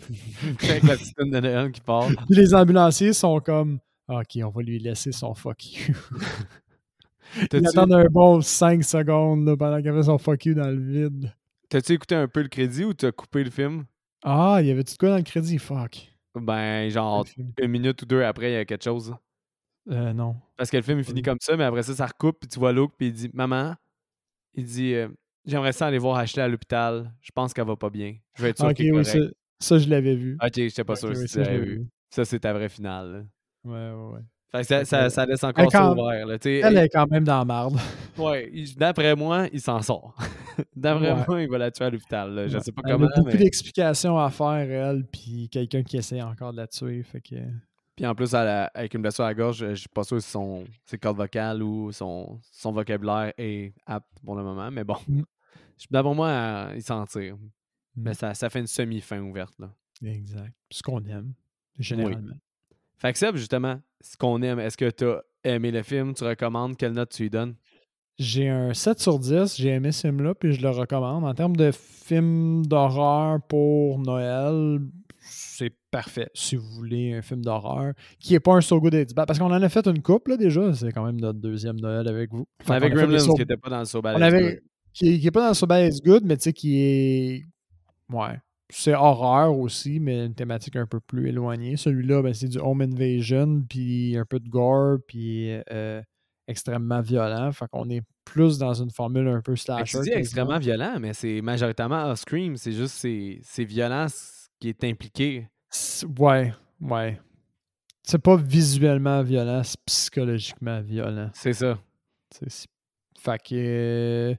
Avec la petite tune de Noël qui part. Puis les ambulanciers sont comme Ok, on va lui laisser son fuck you. T'as-tu attendent un bon 5 secondes là, pendant qu'il fait son fuck you dans le vide. t'as-tu écouté un peu le crédit ou t'as coupé le film? Ah, il y avait-tu de quoi dans le crédit? Fuck. Ben, genre, une minute ou deux après, il y a quelque chose. Euh, non. Parce que le film, il finit Mm. comme ça, mais après ça, ça recoupe, puis tu vois Luke, puis il dit Maman, il dit euh, J'aimerais ça aller voir Ashley à l'hôpital. Je pense qu'elle va pas bien. Je vais être sûr Ok, qu'elle est oui, ça, ça, je l'avais vu. Ok, j'étais pas sûr oui, si tu je l'avais l'avais vu. vu. Ça, c'est ta vraie finale. Ouais, ouais, ouais. Fait que ça, laisse encore ça ouvert. Là. Elle est quand même dans la marde. Ouais, il- d'après moi, il s'en sort. d'après Ouais. moi, il va la tuer à l'hôpital. Je Ouais. sais pas Elle comment, a beaucoup mais... d'explications à faire, elle, puis quelqu'un qui essaie encore de la tuer. Fait que... Puis en plus, elle a- avec une blessure à la gorge, je suis pas sûr si son, ses cordes vocales ou son, son vocabulaire est apte pour le moment. Mais bon, Mm. d'après moi, euh, il s'en tire. Mais Mm. ça, ça fait une semi-fin ouverte. Là. Exact. Ce qu'on aime, généralement. Fait que Seb, justement, ce qu'on aime, est-ce que tu as aimé le film? Tu recommandes? Quelle note tu lui donnes? J'ai un 7 sur 10. J'ai aimé ce film-là, puis je le recommande. En termes de film d'horreur pour Noël, c'est parfait si vous voulez un film d'horreur qui n'est pas un So Good It's Bad. Parce qu'on en a fait une couple là, déjà. C'est quand même notre deuxième Noël avec vous. Avec Gremlins qui n'était pas dans le So Bad. Qui n'est pas dans le So Bad It's Good, mais tu sais, qui est. Ouais. C'est horreur aussi, mais une thématique un peu plus éloignée. Celui-là, ben, c'est du home invasion, puis un peu de gore, puis euh, extrêmement violent. Fait qu'on est plus dans une formule un peu slasher. C'est extrêmement violent, mais c'est majoritairement Scream. C'est juste c'est violent qui est impliqué. Ouais, ouais. C'est pas visuellement violent, c'est psychologiquement violent. C'est ça. Fait que.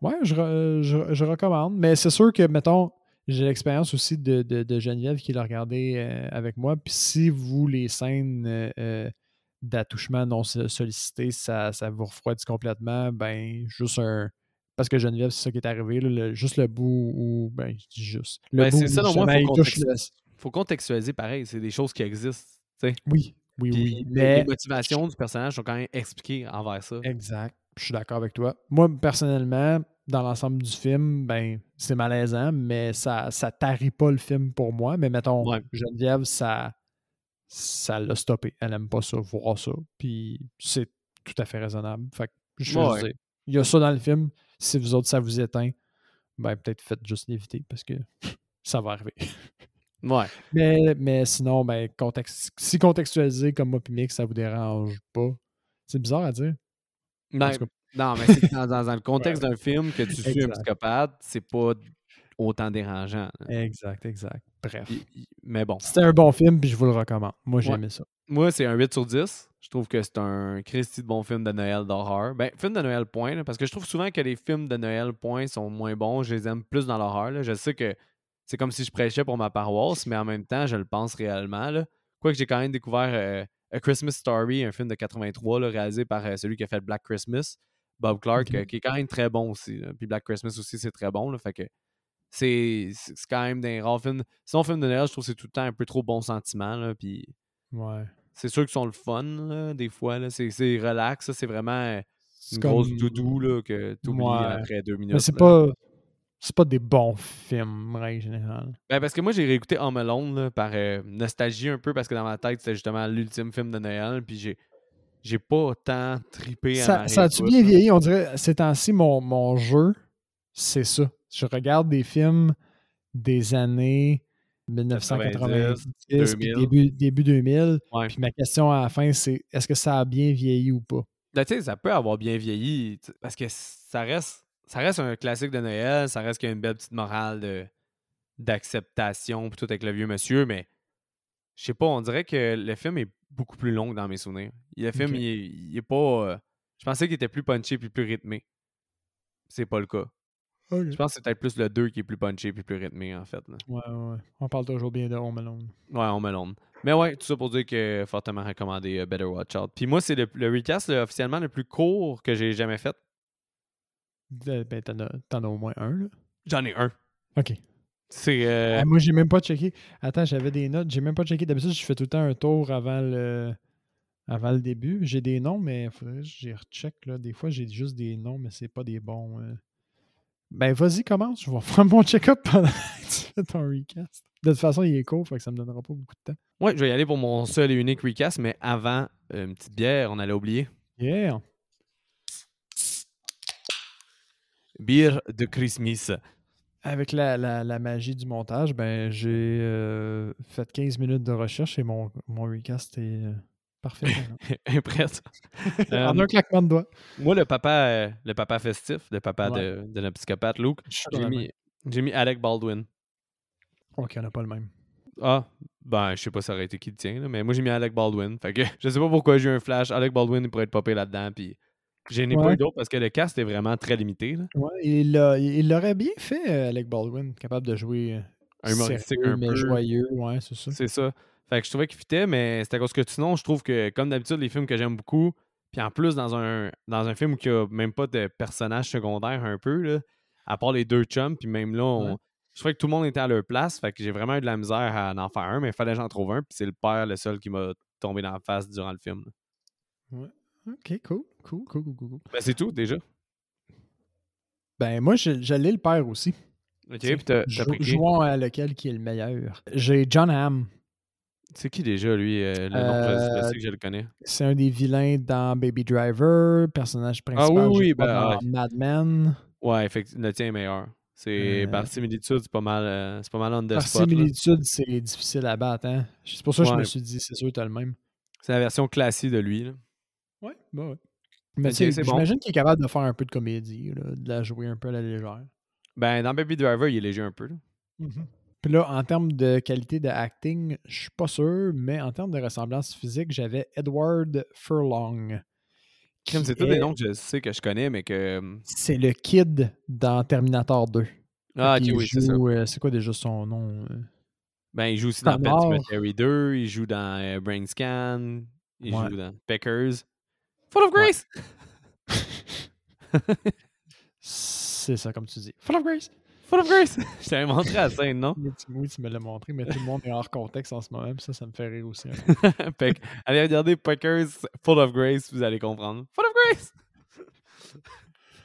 Ouais, je, je, je recommande. Mais c'est sûr que, mettons, j'ai l'expérience aussi de, de, Geneviève qui l'a regardé euh, avec moi. Puis si vous, les scènes euh, euh, d'attouchement non sollicité, ça, ça vous refroidit complètement, ben, juste un. Parce que Geneviève, c'est ça qui est arrivé, juste le bout où. Ben, je dis juste. Le ben, c'est ça, non, moi, il faut, faut, contextualiser pareil. C'est des choses qui existent. sais. Oui, oui, oui. Mais... Les motivations du personnage sont quand même expliquées envers ça. Exact. Je suis d'accord avec toi. Moi, personnellement, dans l'ensemble du film, ben, c'est malaisant, mais ça ça tarit pas le film pour moi. Mais mettons, Geneviève, ça ça l'a stoppé. Elle aime pas ça, voir ça. Puis c'est tout à fait raisonnable. Fait que je veux dire, il y a ça dans le film. Si vous autres, ça vous éteint, ben peut-être faites juste l'éviter parce que ça va arriver. Ouais. Mais, mais sinon, ben, contexte, si contextualisé comme moi ça vous dérange pas, c'est bizarre à dire. Ben, non, mais c'est dans, dans, le contexte d'un film que tu suis un psychopathe, c'est pas autant dérangeant. Exact, exact. Bref. mais bon. C'était un bon film, puis je vous le recommande. Moi, j'ai aimé ça. Moi, c'est un 8 sur 10. Je trouve que c'est un Christy de bon film de Noël d'horreur. Ben, film de Noël, point. parce que je trouve souvent que les films de Noël, point, sont moins bons. Je les aime plus dans l'horreur. Je sais que c'est comme si je prêchais pour ma paroisse, mais en même temps, je le pense réellement. Là. Quoique j'ai quand même découvert euh, A Christmas Story, un film de 83, réalisé par euh, celui qui a fait Black Christmas. Bob Clark, euh, qui est quand même très bon aussi. Puis Black Christmas aussi, c'est très bon. Là, fait que c'est quand même des rares films. Sinon, film de Noël, je trouve que c'est tout le temps un peu trop bon sentiment. Là, puis ouais. C'est sûr qu'ils sont le fun, des fois. C'est relax. C'est vraiment une grosse doudou là, que tu oublies après deux minutes. Mais c'est pas. C'est pas des bons films, en général. Ben, parce que moi, j'ai réécouté Home Alone par euh, nostalgie un peu, parce que dans ma tête, c'était justement l'ultime film de Noël. Puis j'ai j'ai pas autant tripé ça, Ça a-tu bien vieilli? On dirait, ces temps-ci, mon, mon jeu, c'est ça. Je regarde des films des années 1990, début, début 2000. Puis ma question à la fin, c'est est-ce que ça a bien vieilli ou pas? Ben, tu sais, ça peut avoir bien vieilli parce que ça reste, ça reste un classique de Noël, ça reste qu'il y a une belle petite morale d'acceptation, tout avec le vieux monsieur, mais je sais pas, on dirait que le film est beaucoup plus long dans mes souvenirs. Le film, il, est, pas. Euh, je pensais qu'il était plus punché puis plus rythmé. C'est pas le cas. Je pense que c'est peut-être plus le 2 qui est plus punché puis plus rythmé, en fait. Ouais, ouais. On parle toujours bien de Home Alone. Ouais, Home Alone. Mais ouais, tout ça pour dire que fortement recommandé euh, Better Watch Out. Puis moi, c'est le, recast officiellement le plus court que j'ai jamais fait. Ben, t'en as, as, au moins un, là? J'en ai un. OK. C'est. Euh... Ah, moi, j'ai même pas checké. Attends, j'avais des notes. J'ai même pas checké. D'habitude, je fais tout le temps un tour avant le, avant le début. J'ai des noms, mais il faudrait que j'y recheck. Là. Des fois, j'ai juste des noms, mais c'est pas des bons. Euh. Ben, vas-y, commence. Je vais faire mon check-up pendant que tu fais ton recast. De toute façon, il est court, fait que ça me donnera pas beaucoup de temps. Ouais, je vais y aller pour mon seul et unique recast, mais avant, euh, une petite bière, on allait oublier. Yeah! Bière de Christmas. Avec la, la, la, magie du montage, ben j'ai euh, fait 15 minutes de recherche et mon, mon recast est euh, parfait. Impresse. en un claquement de doigts. Moi, le papa, le papa festif, le papa de, de notre psychopathe, Luke, j'ai mis, mis, Alec Baldwin. Ok, on n'a pas le même. Ah, ben, je sais pas ça aurait été qui le tient, mais moi j'ai mis Alec Baldwin. Fait que je sais pas pourquoi j'ai eu un flash. Alec Baldwin, il pourrait être popé là-dedans, puis je n'ai pas eu d'autres parce que le cast est vraiment très limité. Là. Ouais, il l'aurait bien fait, euh, Alec Baldwin, capable de jouer euh, un humoristique un peu joyeux. Ouais, c'est ça. C'est ça. Fait que je trouvais qu'il fitait, mais c'était à cause que sinon, je trouve que, comme d'habitude, les films que j'aime beaucoup, puis en plus, dans un, dans un film où il n'y a même pas de personnages secondaires un peu, là, à part les deux chums, puis même là, je trouvais que tout le monde était à leur place. Fait que j'ai vraiment eu de la misère à en faire un, mais il fallait que j'en trouve un, puis c'est le père le seul qui m'a tomber dans la face durant le film. Ouais. Ok, cool, cool, cool, cool, cool. Ben, c'est tout, déjà. Ben, moi, j'allais le père aussi. Ok, puis t'as? Jouons à lequel qui est le meilleur. J'ai John Hamm. C'est qui déjà, lui euh, Le nom, je, je Euh, sais que je le connais. C'est un des vilains dans Baby Driver, personnage principal Ah oui, oui, ben, dans Mad Men. Ouais, effectivement, le tien est meilleur. C'est Euh, par similitude, c'est pas mal, euh, c'est pas mal on the spot. similitude, c'est difficile à battre. Hein? C'est pour ça que je me suis dit, c'est sûr, t'as le même. C'est la version classique de lui. Là. Ouais, bah ouais. Mais bon. j'imagine qu'il est capable de faire un peu de comédie, là, de la jouer un peu à la légère. Ben, dans Baby Driver, il est léger un peu. là. Puis là, en termes de qualité de acting, je suis pas sûr, mais en termes de ressemblance physique, j'avais Edward Furlong. C'est tous des noms que je sais que je connais, mais que. euh, C'est le kid dans Terminator 2. Ah, ok, oui, c'est ça. euh, c'est quoi déjà son nom? euh? Ben, il joue aussi dans Pet Connard. Cemetery 2, il joue dans euh, Brain Scan, il Ouais. joue dans Peckers. Full of Ouais. Grace! C'est ça, comme tu dis. Full of Grace! Full of Grace! je t'avais montré la scène, non? Oui, tu, me l'as montré, mais tout le monde est hors contexte en ce moment, puis ça, ça me fait rire aussi. hein. Allez regarder Peckers Full of Grace, vous allez comprendre. Full of Grace!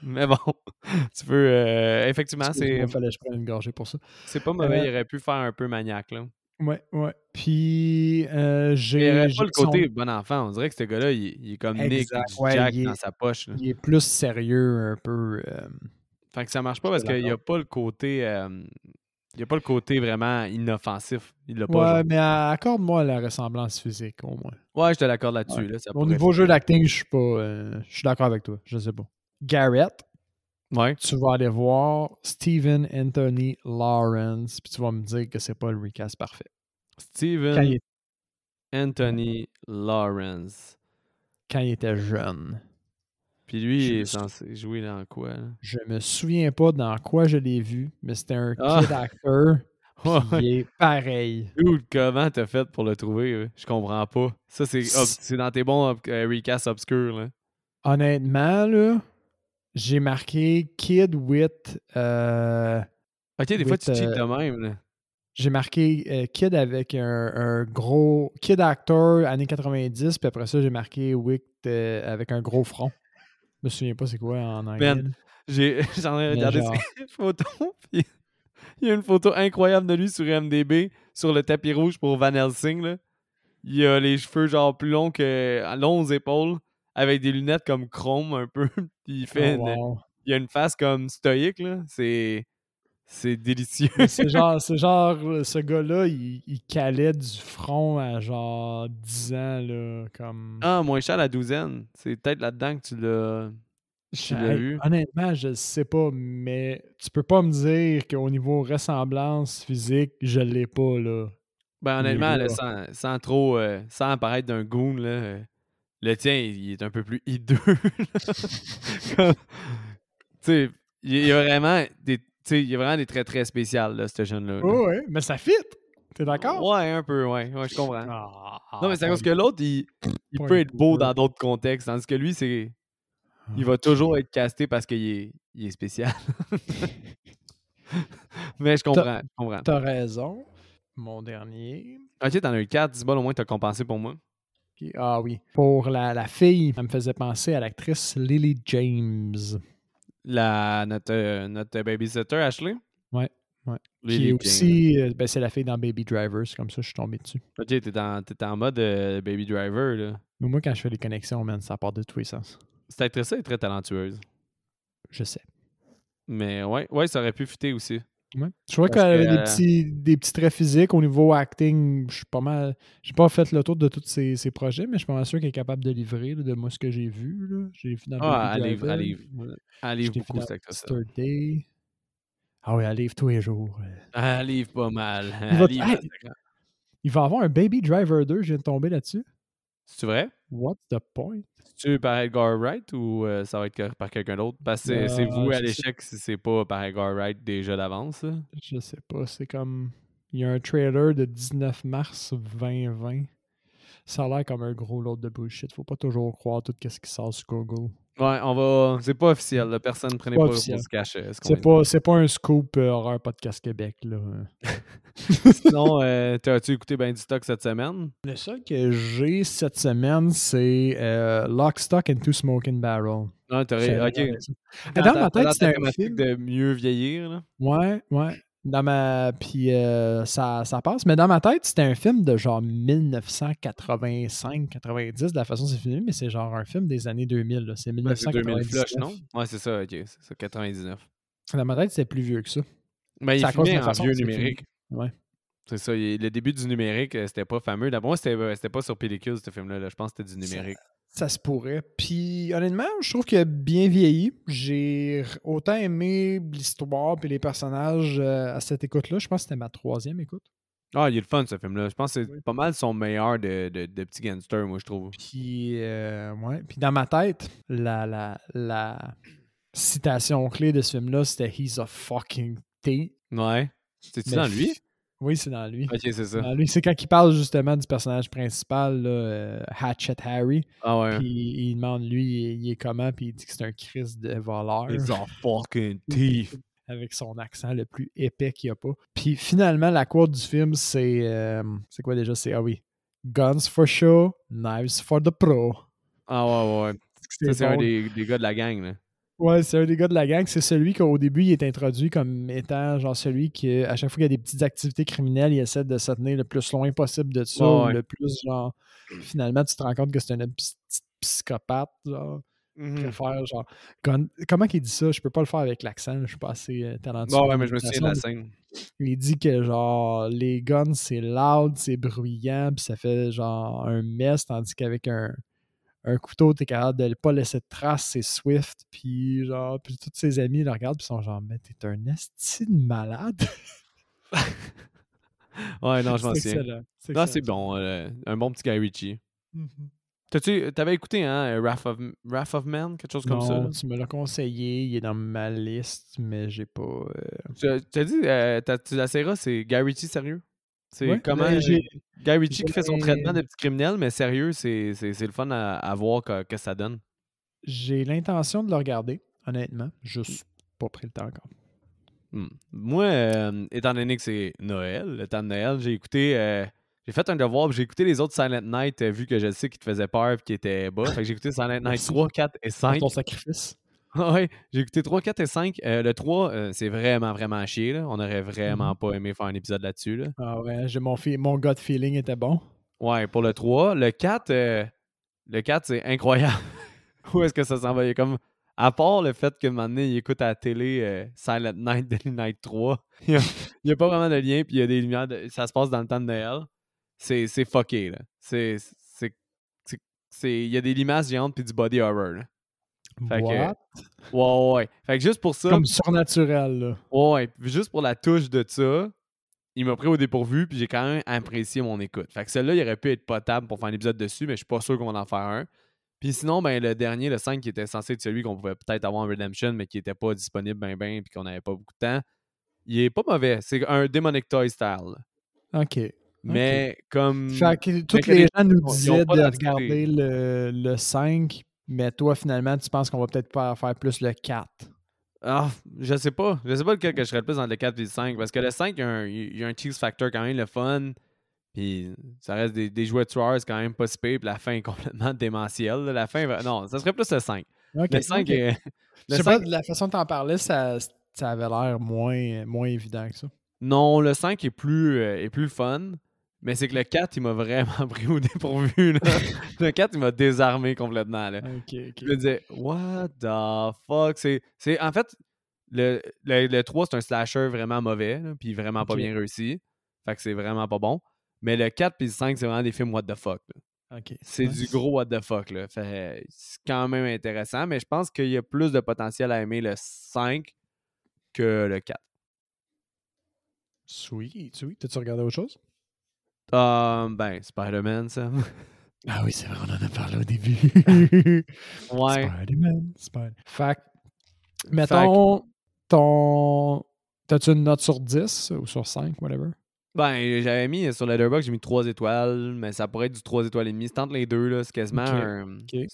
Mais bon, tu peux. euh, effectivement, c'est Il fallait que je prenne une gorgée pour ça. c'est pas mauvais. Euh, il aurait pu faire un peu maniaque. Là. Ouais, ouais. Puis, euh, j'ai. pas le son- côté bon enfant. On dirait que ce gars-là, il, il est comme Nick Exact. du Ouais, Jack est- dans sa poche. là. Il est plus sérieux, un peu. euh, Fait que ça marche pas parce qu'il n'y a pas le côté. euh, il y a pas le côté vraiment inoffensif. Il l'a pas. Ouais, genre. mais accorde-moi la ressemblance physique, au moins. Ouais, je te l'accorde là-dessus. Ouais. Là, ça Au niveau faire- jeu d'acting, je suis pas. euh, je suis d'accord avec toi. Je sais pas. Garrett, Ouais. tu vas aller voir Stephen Anthony Lawrence, puis tu vas me dire que c'est pas le recast parfait. Steven il, Anthony Lawrence. quand il était jeune. Puis lui, Je il est censé jouer dans quoi? Là? Je me souviens pas dans quoi je l'ai vu, mais c'était un Ah. kid acteur. Ouais. il est pareil. Dude, comment t'as fait pour le trouver? Je comprends pas. Ça, c'est dans tes bons euh, recasts obscurs. Là. Honnêtement, là, j'ai marqué Kid with. euh, Ok, des fois, tu cheats euh, de même. Là. j'ai marqué euh, Kid avec un, un gros. Kid actor années 90, puis après ça, j'ai marqué with euh, avec un gros front. Je me souviens pas c'est quoi en anglais. Là. J'ai- J'en ai regardé genre- ses photos. puis il y a une photo incroyable de lui sur MDB, sur le tapis rouge pour Van Helsing. Là. Il a les cheveux genre plus longs que longs aux épaules, avec des lunettes comme chrome un peu. puis il fait Oh, une- il a une face comme stoïque. là. C'est c'est délicieux. C'est genre, c'est genre, euh, ce gars-là, il, il calait du front à genre 10 ans, là, comme... ah, moins cher la douzaine. C'est peut-être là-dedans que tu l'as. Hey? Honnêtement, je sais pas, mais tu peux pas me dire qu'au niveau ressemblance physique, je l'ai pas, là. Ben honnêtement, là, sans, sans trop. euh, sans apparaître d'un goon, là, euh, le tien, il est un peu plus hideux. tu sais, il y a vraiment des. Tu sais, il y a vraiment des traits très spéciaux, là, ce jeune-là. là. Oh, ouais, mais ça fit! T'es d'accord? Ouais, un peu, ouais. Ouais, je comprends. Ah, non, mais c'est à cause que l'autre, il, peut être beau dans d'autres contextes, tandis que lui, c'est. Il Ah, va toujours être casté parce qu'il est, il est spécial. mais je comprends. T'as raison. Mon dernier. Ok, t'en as eu 4, dis-moi, au moins, t'as compensé pour moi. Ah oui. Pour la, la fille, elle me faisait penser à l'actrice Lily James. La, notre, euh, notre babysitter, Ashley. Ouais, ouais. Lily qui est James. aussi, euh, ben, c'est la fille dans Baby Driver, c'est comme ça que je suis tombé dessus. Ok, t'es en, t'es en mode euh, Baby Driver, là. Mais moi, quand je fais les connexions, man, ça part de tous les sens. Cette actrice-là est très talentueuse. Je sais. Mais ouais, ouais, ça aurait pu fitter aussi. Ouais. Je crois Parce qu'elle avait des, euh, petits, des petits traits physiques au niveau acting. Je suis pas mal. J'ai pas fait le tour de tous ses, ses projets, mais je suis pas mal sûr qu'elle est capable de livrer là, de moi ce que j'ai vu. là. J'ai vu dans Ah, elle livre, elle livre. Elle livre beaucoup, cette actrice. Ah oui, elle livre tous les jours. Elle livre pas mal. Il va- livre Hey! Il va avoir un Baby Driver 2, je viens de tomber là-dessus. C'est vrai? What's the point? C'est-tu par Edgar Wright ou euh, ça va être par quelqu'un d'autre? Parce que c'est- Euh, voué à l'échec si c'est pas par Edgar Wright déjà d'avance. Je sais pas. C'est comme. Il y a un trailer de 19 mars 2020. Ça a l'air comme un gros lot de bullshit. Faut pas toujours croire tout ce qui sort sur Google. Ouais, on va. C'est pas officiel, là. personne ne prenait Pas pas, officiel. pour se cacher. C'est pas, c'est pas un scoop euh, horreur podcast Québec. Là. Sinon, euh, t'as-tu écouté ben du stock cette semaine? Le seul que j'ai cette semaine, c'est euh, Lock, Stock and Two Smoking Barrel. Non, t'aurais. Ok. Dans, Dans ma tête, c'était un film. de mieux vieillir, là. Ouais, ouais. Dans ma... Puis euh, ça, ça passe. Mais dans ma tête, c'était un film de genre 1985-90, de la façon dont c'est filmé, mais c'est genre un film des années 2000. là. C'est Ouais, c'est 2000 1999. flush, non? Ouais, c'est ça, ok. C'est ça, 99. Dans ma tête, c'était plus vieux que ça. Ben, il C'est la en vieux que c'est numérique. filmé. Ouais. C'est ça. il- Le début du numérique, euh, c'était pas fameux. D'abord, c'était euh, c'était pas sur pellicule, ce film-là. là. Je pense que c'était du numérique. Ça se pourrait. Puis honnêtement, je trouve qu'il a bien vieilli. J'ai autant aimé l'histoire et les personnages euh, à cette écoute-là. Je pense que c'était ma troisième écoute. Ah, il est le fun, ce film-là. Je pense que c'est Oui. pas mal son meilleur de, de, de petit gangster, moi, je trouve. Puis, euh, ouais. Puis dans ma tête, la, la, la citation clé de ce film-là, c'était He's a fucking T. Ouais. Mais dans lui? Oui, c'est dans lui. Ok, c'est ça. Dans lui, c'est quand il parle justement du personnage principal, là, euh, Hatchet Harry. Ah ouais. Puis il demande lui, il, est comment, puis il dit que c'est un Christ de voleur. He's a fucking thief. avec son accent le plus épais qu'il n'y a pas. Puis finalement, la quote du film, c'est. euh, c'est quoi déjà? C'est. Ah oui. Guns for show, knives for the pro. Ah ouais, ouais. Ça, c'est un des, des gars de la gang, là. Ouais, c'est un des gars de la gang. C'est celui qu'au début, il est introduit comme étant genre celui qui, à chaque fois qu'il y a des petites activités criminelles, il essaie de se tenir le plus loin possible de ça. Ouais. Le plus genre. Finalement, tu te rends compte que c'est un petit psychopathe. Genre. Mhm. préfère genre. Comment qu'il dit ça? Je peux pas le faire avec l'accent. Je suis pas assez euh, talentueux. Bon, en ouais, mais je me souviens de la scène. Il dit que genre les guns c'est loud, c'est bruyant, puis ça fait genre un mess, tandis qu'avec un, un couteau, t'es capable de pas laisser de traces, c'est swift, puis genre, puis tous ses amis le regardent, puis sont genre, mais t'es un esti de malade. Ouais, non, je m'en souviens. Non, c'est bon. euh, un bon petit Guy Ritchie. Mhm. T'as-tu, t'avais écouté, hein, Wrath of, Wrath of Man, quelque chose comme ça? Non, tu me l'as conseillé, il est dans ma liste, mais j'ai pas. euh, Tu as- tu dit, euh, tu l'essaieras, c'est Guy Ritchie sérieux? C'est Ouais, comment j'ai- Guy Ritchie qui fait son traitement de petit criminel, mais sérieux, c'est, le fun à, à voir que, que ça donne. J'ai l'intention de le regarder, honnêtement. Juste pas pris le temps encore. Hmm. Moi, euh, étant donné que c'est Noël, le temps de Noël, j'ai écouté. euh, j'ai fait un devoir, j'ai écouté les autres Silent Night, euh, vu que je sais qu'ils te faisaient peur et qu'ils étaient bas. Fait que j'ai écouté Silent Night Merci. 3, 4 et Pour 5. ton sacrifice. Ouais, j'ai écouté 3, 4 et 5. Euh, le 3, euh, c'est vraiment, vraiment chier. Là. On aurait vraiment Mhm. pas aimé faire un épisode là-dessus. Là. Ah ouais, j'ai mon, mon gut feeling était bon. Ouais, pour le 3. Le 4, euh, le 4 c'est incroyable. Où est-ce que ça s'en va? Il y a comme. À part le fait que maintenant, il écoute à la télé euh, Silent Night, Deadly Night 3, il n'y a, pas vraiment de lien, puis il y a des lumières. de- ça se passe dans le temps de Noël. C'est fucké, là. C'est. c'est- c'est- c'est- Il y a des limaces géantes puis du body horror, là. Fait que- What? Ouais, ouais. Fait que juste pour ça. Comme surnaturel, là. Ouais, juste pour la touche de ça, il m'a pris au dépourvu, puis j'ai quand même apprécié mon écoute. Fait que celui-là, il aurait pu être potable pour faire un épisode dessus, mais je suis pas sûr qu'on va en faire un. Puis sinon, ben, le dernier, le 5, qui était censé être celui qu'on pouvait peut-être avoir en Redemption, mais qui était pas disponible ben ben, puis qu'on n'avait pas beaucoup de temps, il est pas mauvais. C'est un Demonic Toy style. OK. Mais comme. Fait que tous que les gens nous disaient de regarder le, le 5, mais toi, finalement, tu penses qu'on va peut-être pas faire plus le 4. Ah, je sais pas. Je sais pas lequel que je serais le plus entre le 4 et le 5. Parce que le 5, il y a un, il y a un cheese factor quand même, le fun. Puis ça reste des, des jouets tueurs, c'est quand même pas si pire. Puis la fin est complètement démentielle. La fin, va- non, ça serait plus le 5. OK. le 5 OK. est. Je Le sais pas, 5 de la façon dont t'en parlais, ça, ça avait l'air moins, moins évident que ça. Non, le 5 est plus, euh, est plus fun. Mais c'est que le 4, il m'a vraiment pris au dépourvu. là. le 4, il m'a désarmé complètement. Là. Je me disais, what the fuck? C'est, en fait, le, le, le 3, c'est un slasher vraiment mauvais, là, puis vraiment pas bien réussi. Fait que c'est vraiment pas bon. Mais le 4 puis le 5, c'est vraiment des films what the fuck. C'est du gros what the fuck. Là. Fait, c'est quand même intéressant, mais je pense qu'il y a plus de potentiel à aimer le 5 que le 4. Sweet, sweet. T'as-tu regardé autre chose? Euh, ben, Spider-Man, ça. Ah oui, c'est vrai, on en a parlé au début. ouais. Spider-Man, Spider. Fait que, mettons, ton. T'as-tu une note sur 10 ou sur 5, whatever? Ben, j'avais mis sur Letterboxd, j'ai mis 3 étoiles, mais ça pourrait être du 3 étoiles et demi. C'est entre les deux, là. C'est quasiment Ok, un. ok.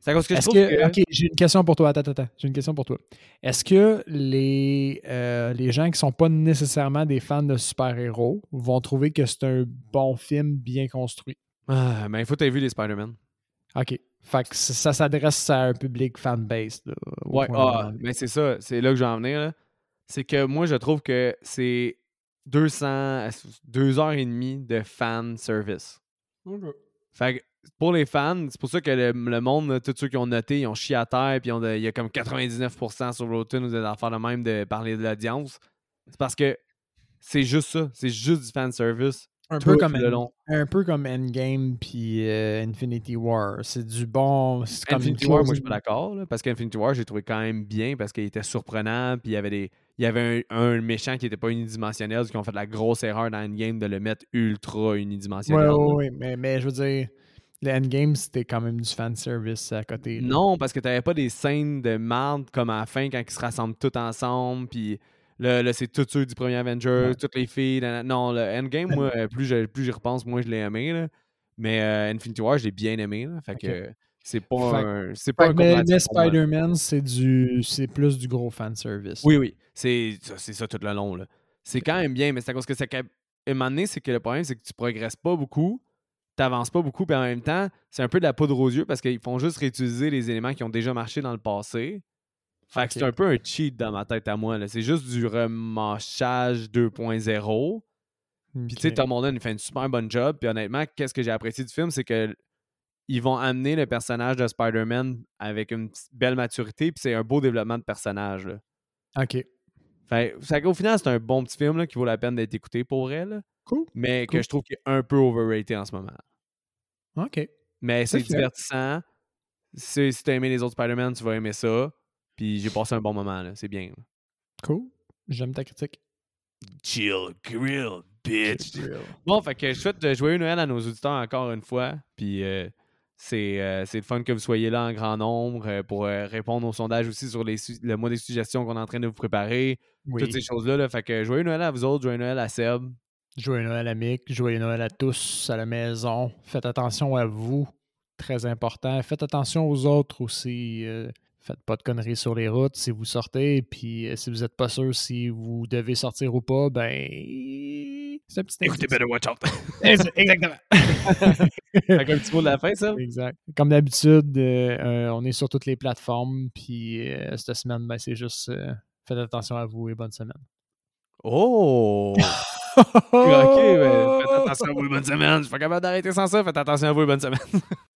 C'est à cause que je Est-ce trouve que, que. ok, j'ai une question pour toi. Attends, attends, attends. J'ai une question pour toi. Est-ce que les, euh, les gens qui sont pas nécessairement des fans de super-héros vont trouver que c'est un bon film bien construit? Ah, ben, il faut que tu vu les Spider-Man. Ok. Fait que ça, ça s'adresse à un public fan-base. Ouais, ah, mais c'est ça. C'est là que je vais en venir. C'est que moi, je trouve que c'est 200, 2 heures et demie de fan service. Fait que pour les fans, c'est pour ça que le, le monde, tous ceux qui ont noté, ils ont chié à terre, puis il y a comme 99% sur Rotten ou des affaires de même de parler de l'audience. C'est parce que c'est juste ça. C'est juste du fan service. Un peu, comme le long. un peu comme Endgame puis euh, Infinity War. C'est du bon. C'est comme Infinity War, moi, je suis pas d'accord. Parce qu'Infinity War, j'ai trouvé quand même bien parce qu'il était surprenant. Puis il y avait des. Il y avait un, un méchant qui était pas unidimensionnel, qui ont fait la grosse erreur dans Endgame de le mettre ultra unidimensionnel. ouais, là. ouais, mais, mais je veux dire, le Endgame, c'était quand même du fan service à côté. là. Non, parce que t'avais pas des scènes de marde comme à la fin quand ils se rassemblent tous ensemble. Puis là, là, c'est tous ceux du premier Avenger, Ouais. toutes les filles. Non, le Endgame, moi, euh, plus je- plus j'y repense, moins je l'ai aimé. là. Mais euh, Infinity War, je l'ai bien aimé. là. Fait que c'est pas Fait- un. C'est pas un mais, moi. Spider-Man, c'est du c'est plus du gros fan service. Oui, oui. C'est ça, c'est ça tout le long. là. C'est quand même bien, mais c'est à cause que ça. À un moment donné, c'est que le problème, c'est que tu progresses pas beaucoup, t'avances pas beaucoup, puis en même temps, c'est un peu de la poudre aux yeux parce qu'ils font juste réutiliser les éléments qui ont déjà marché dans le passé. Fait que c'est un peu un cheat dans ma tête à moi. C'est juste du remanchage 2.0. Puis tu sais. Tom Holland il fait une super bonne job. Puis honnêtement, qu'est-ce que j'ai apprécié du film, c'est que ils vont amener le personnage de Spider-Man avec une belle maturité, puis c'est un beau développement de personnage. là. Ok. Fait, fait qu'au final, c'est un bon petit film là, qui vaut la peine d'être écouté pour elle, Cool. mais que je trouve qu'il est un peu overrated en ce moment. Ok. Mais c'est divertissant. Si t'as aimé les autres Spider-Man, tu vas aimer ça. Puis j'ai passé un bon moment, là. C'est bien. là. Cool. J'aime ta critique. Chill, grill, bitch. Real. Bon, fait que je souhaite joyeux Noël à nos auditeurs encore une fois. Puis euh, c'est euh, le fun que vous soyez là en grand nombre euh, pour répondre aux sondages aussi sur les le mois des suggestions qu'on est en train de vous préparer. Oui. Toutes ces choses-là. Là. Fait que joyeux Noël à vous autres, joyeux Noël à Seb. Joyeux Noël à Mick, joyeux Noël à tous à la maison. Faites attention à vous, très important. Faites attention aux autres aussi. euh, faites pas de conneries sur les routes si vous sortez. Puis euh, si vous n'êtes pas sûr si vous devez sortir ou pas, ben. C'est un petit Écoutez, better watch out. Ex- Exactement. fait qu'un petit mot de la fin, ça? exact. Comme d'habitude, euh, euh, on est sur toutes les plateformes. Puis euh, cette semaine, ben, c'est juste. euh, faites attention à vous et bonne semaine. Oh! ok, ben, faites attention à vous bonne semaine. Je suis pas capable d'arrêter sans ça. Faites attention à vous bonne semaine.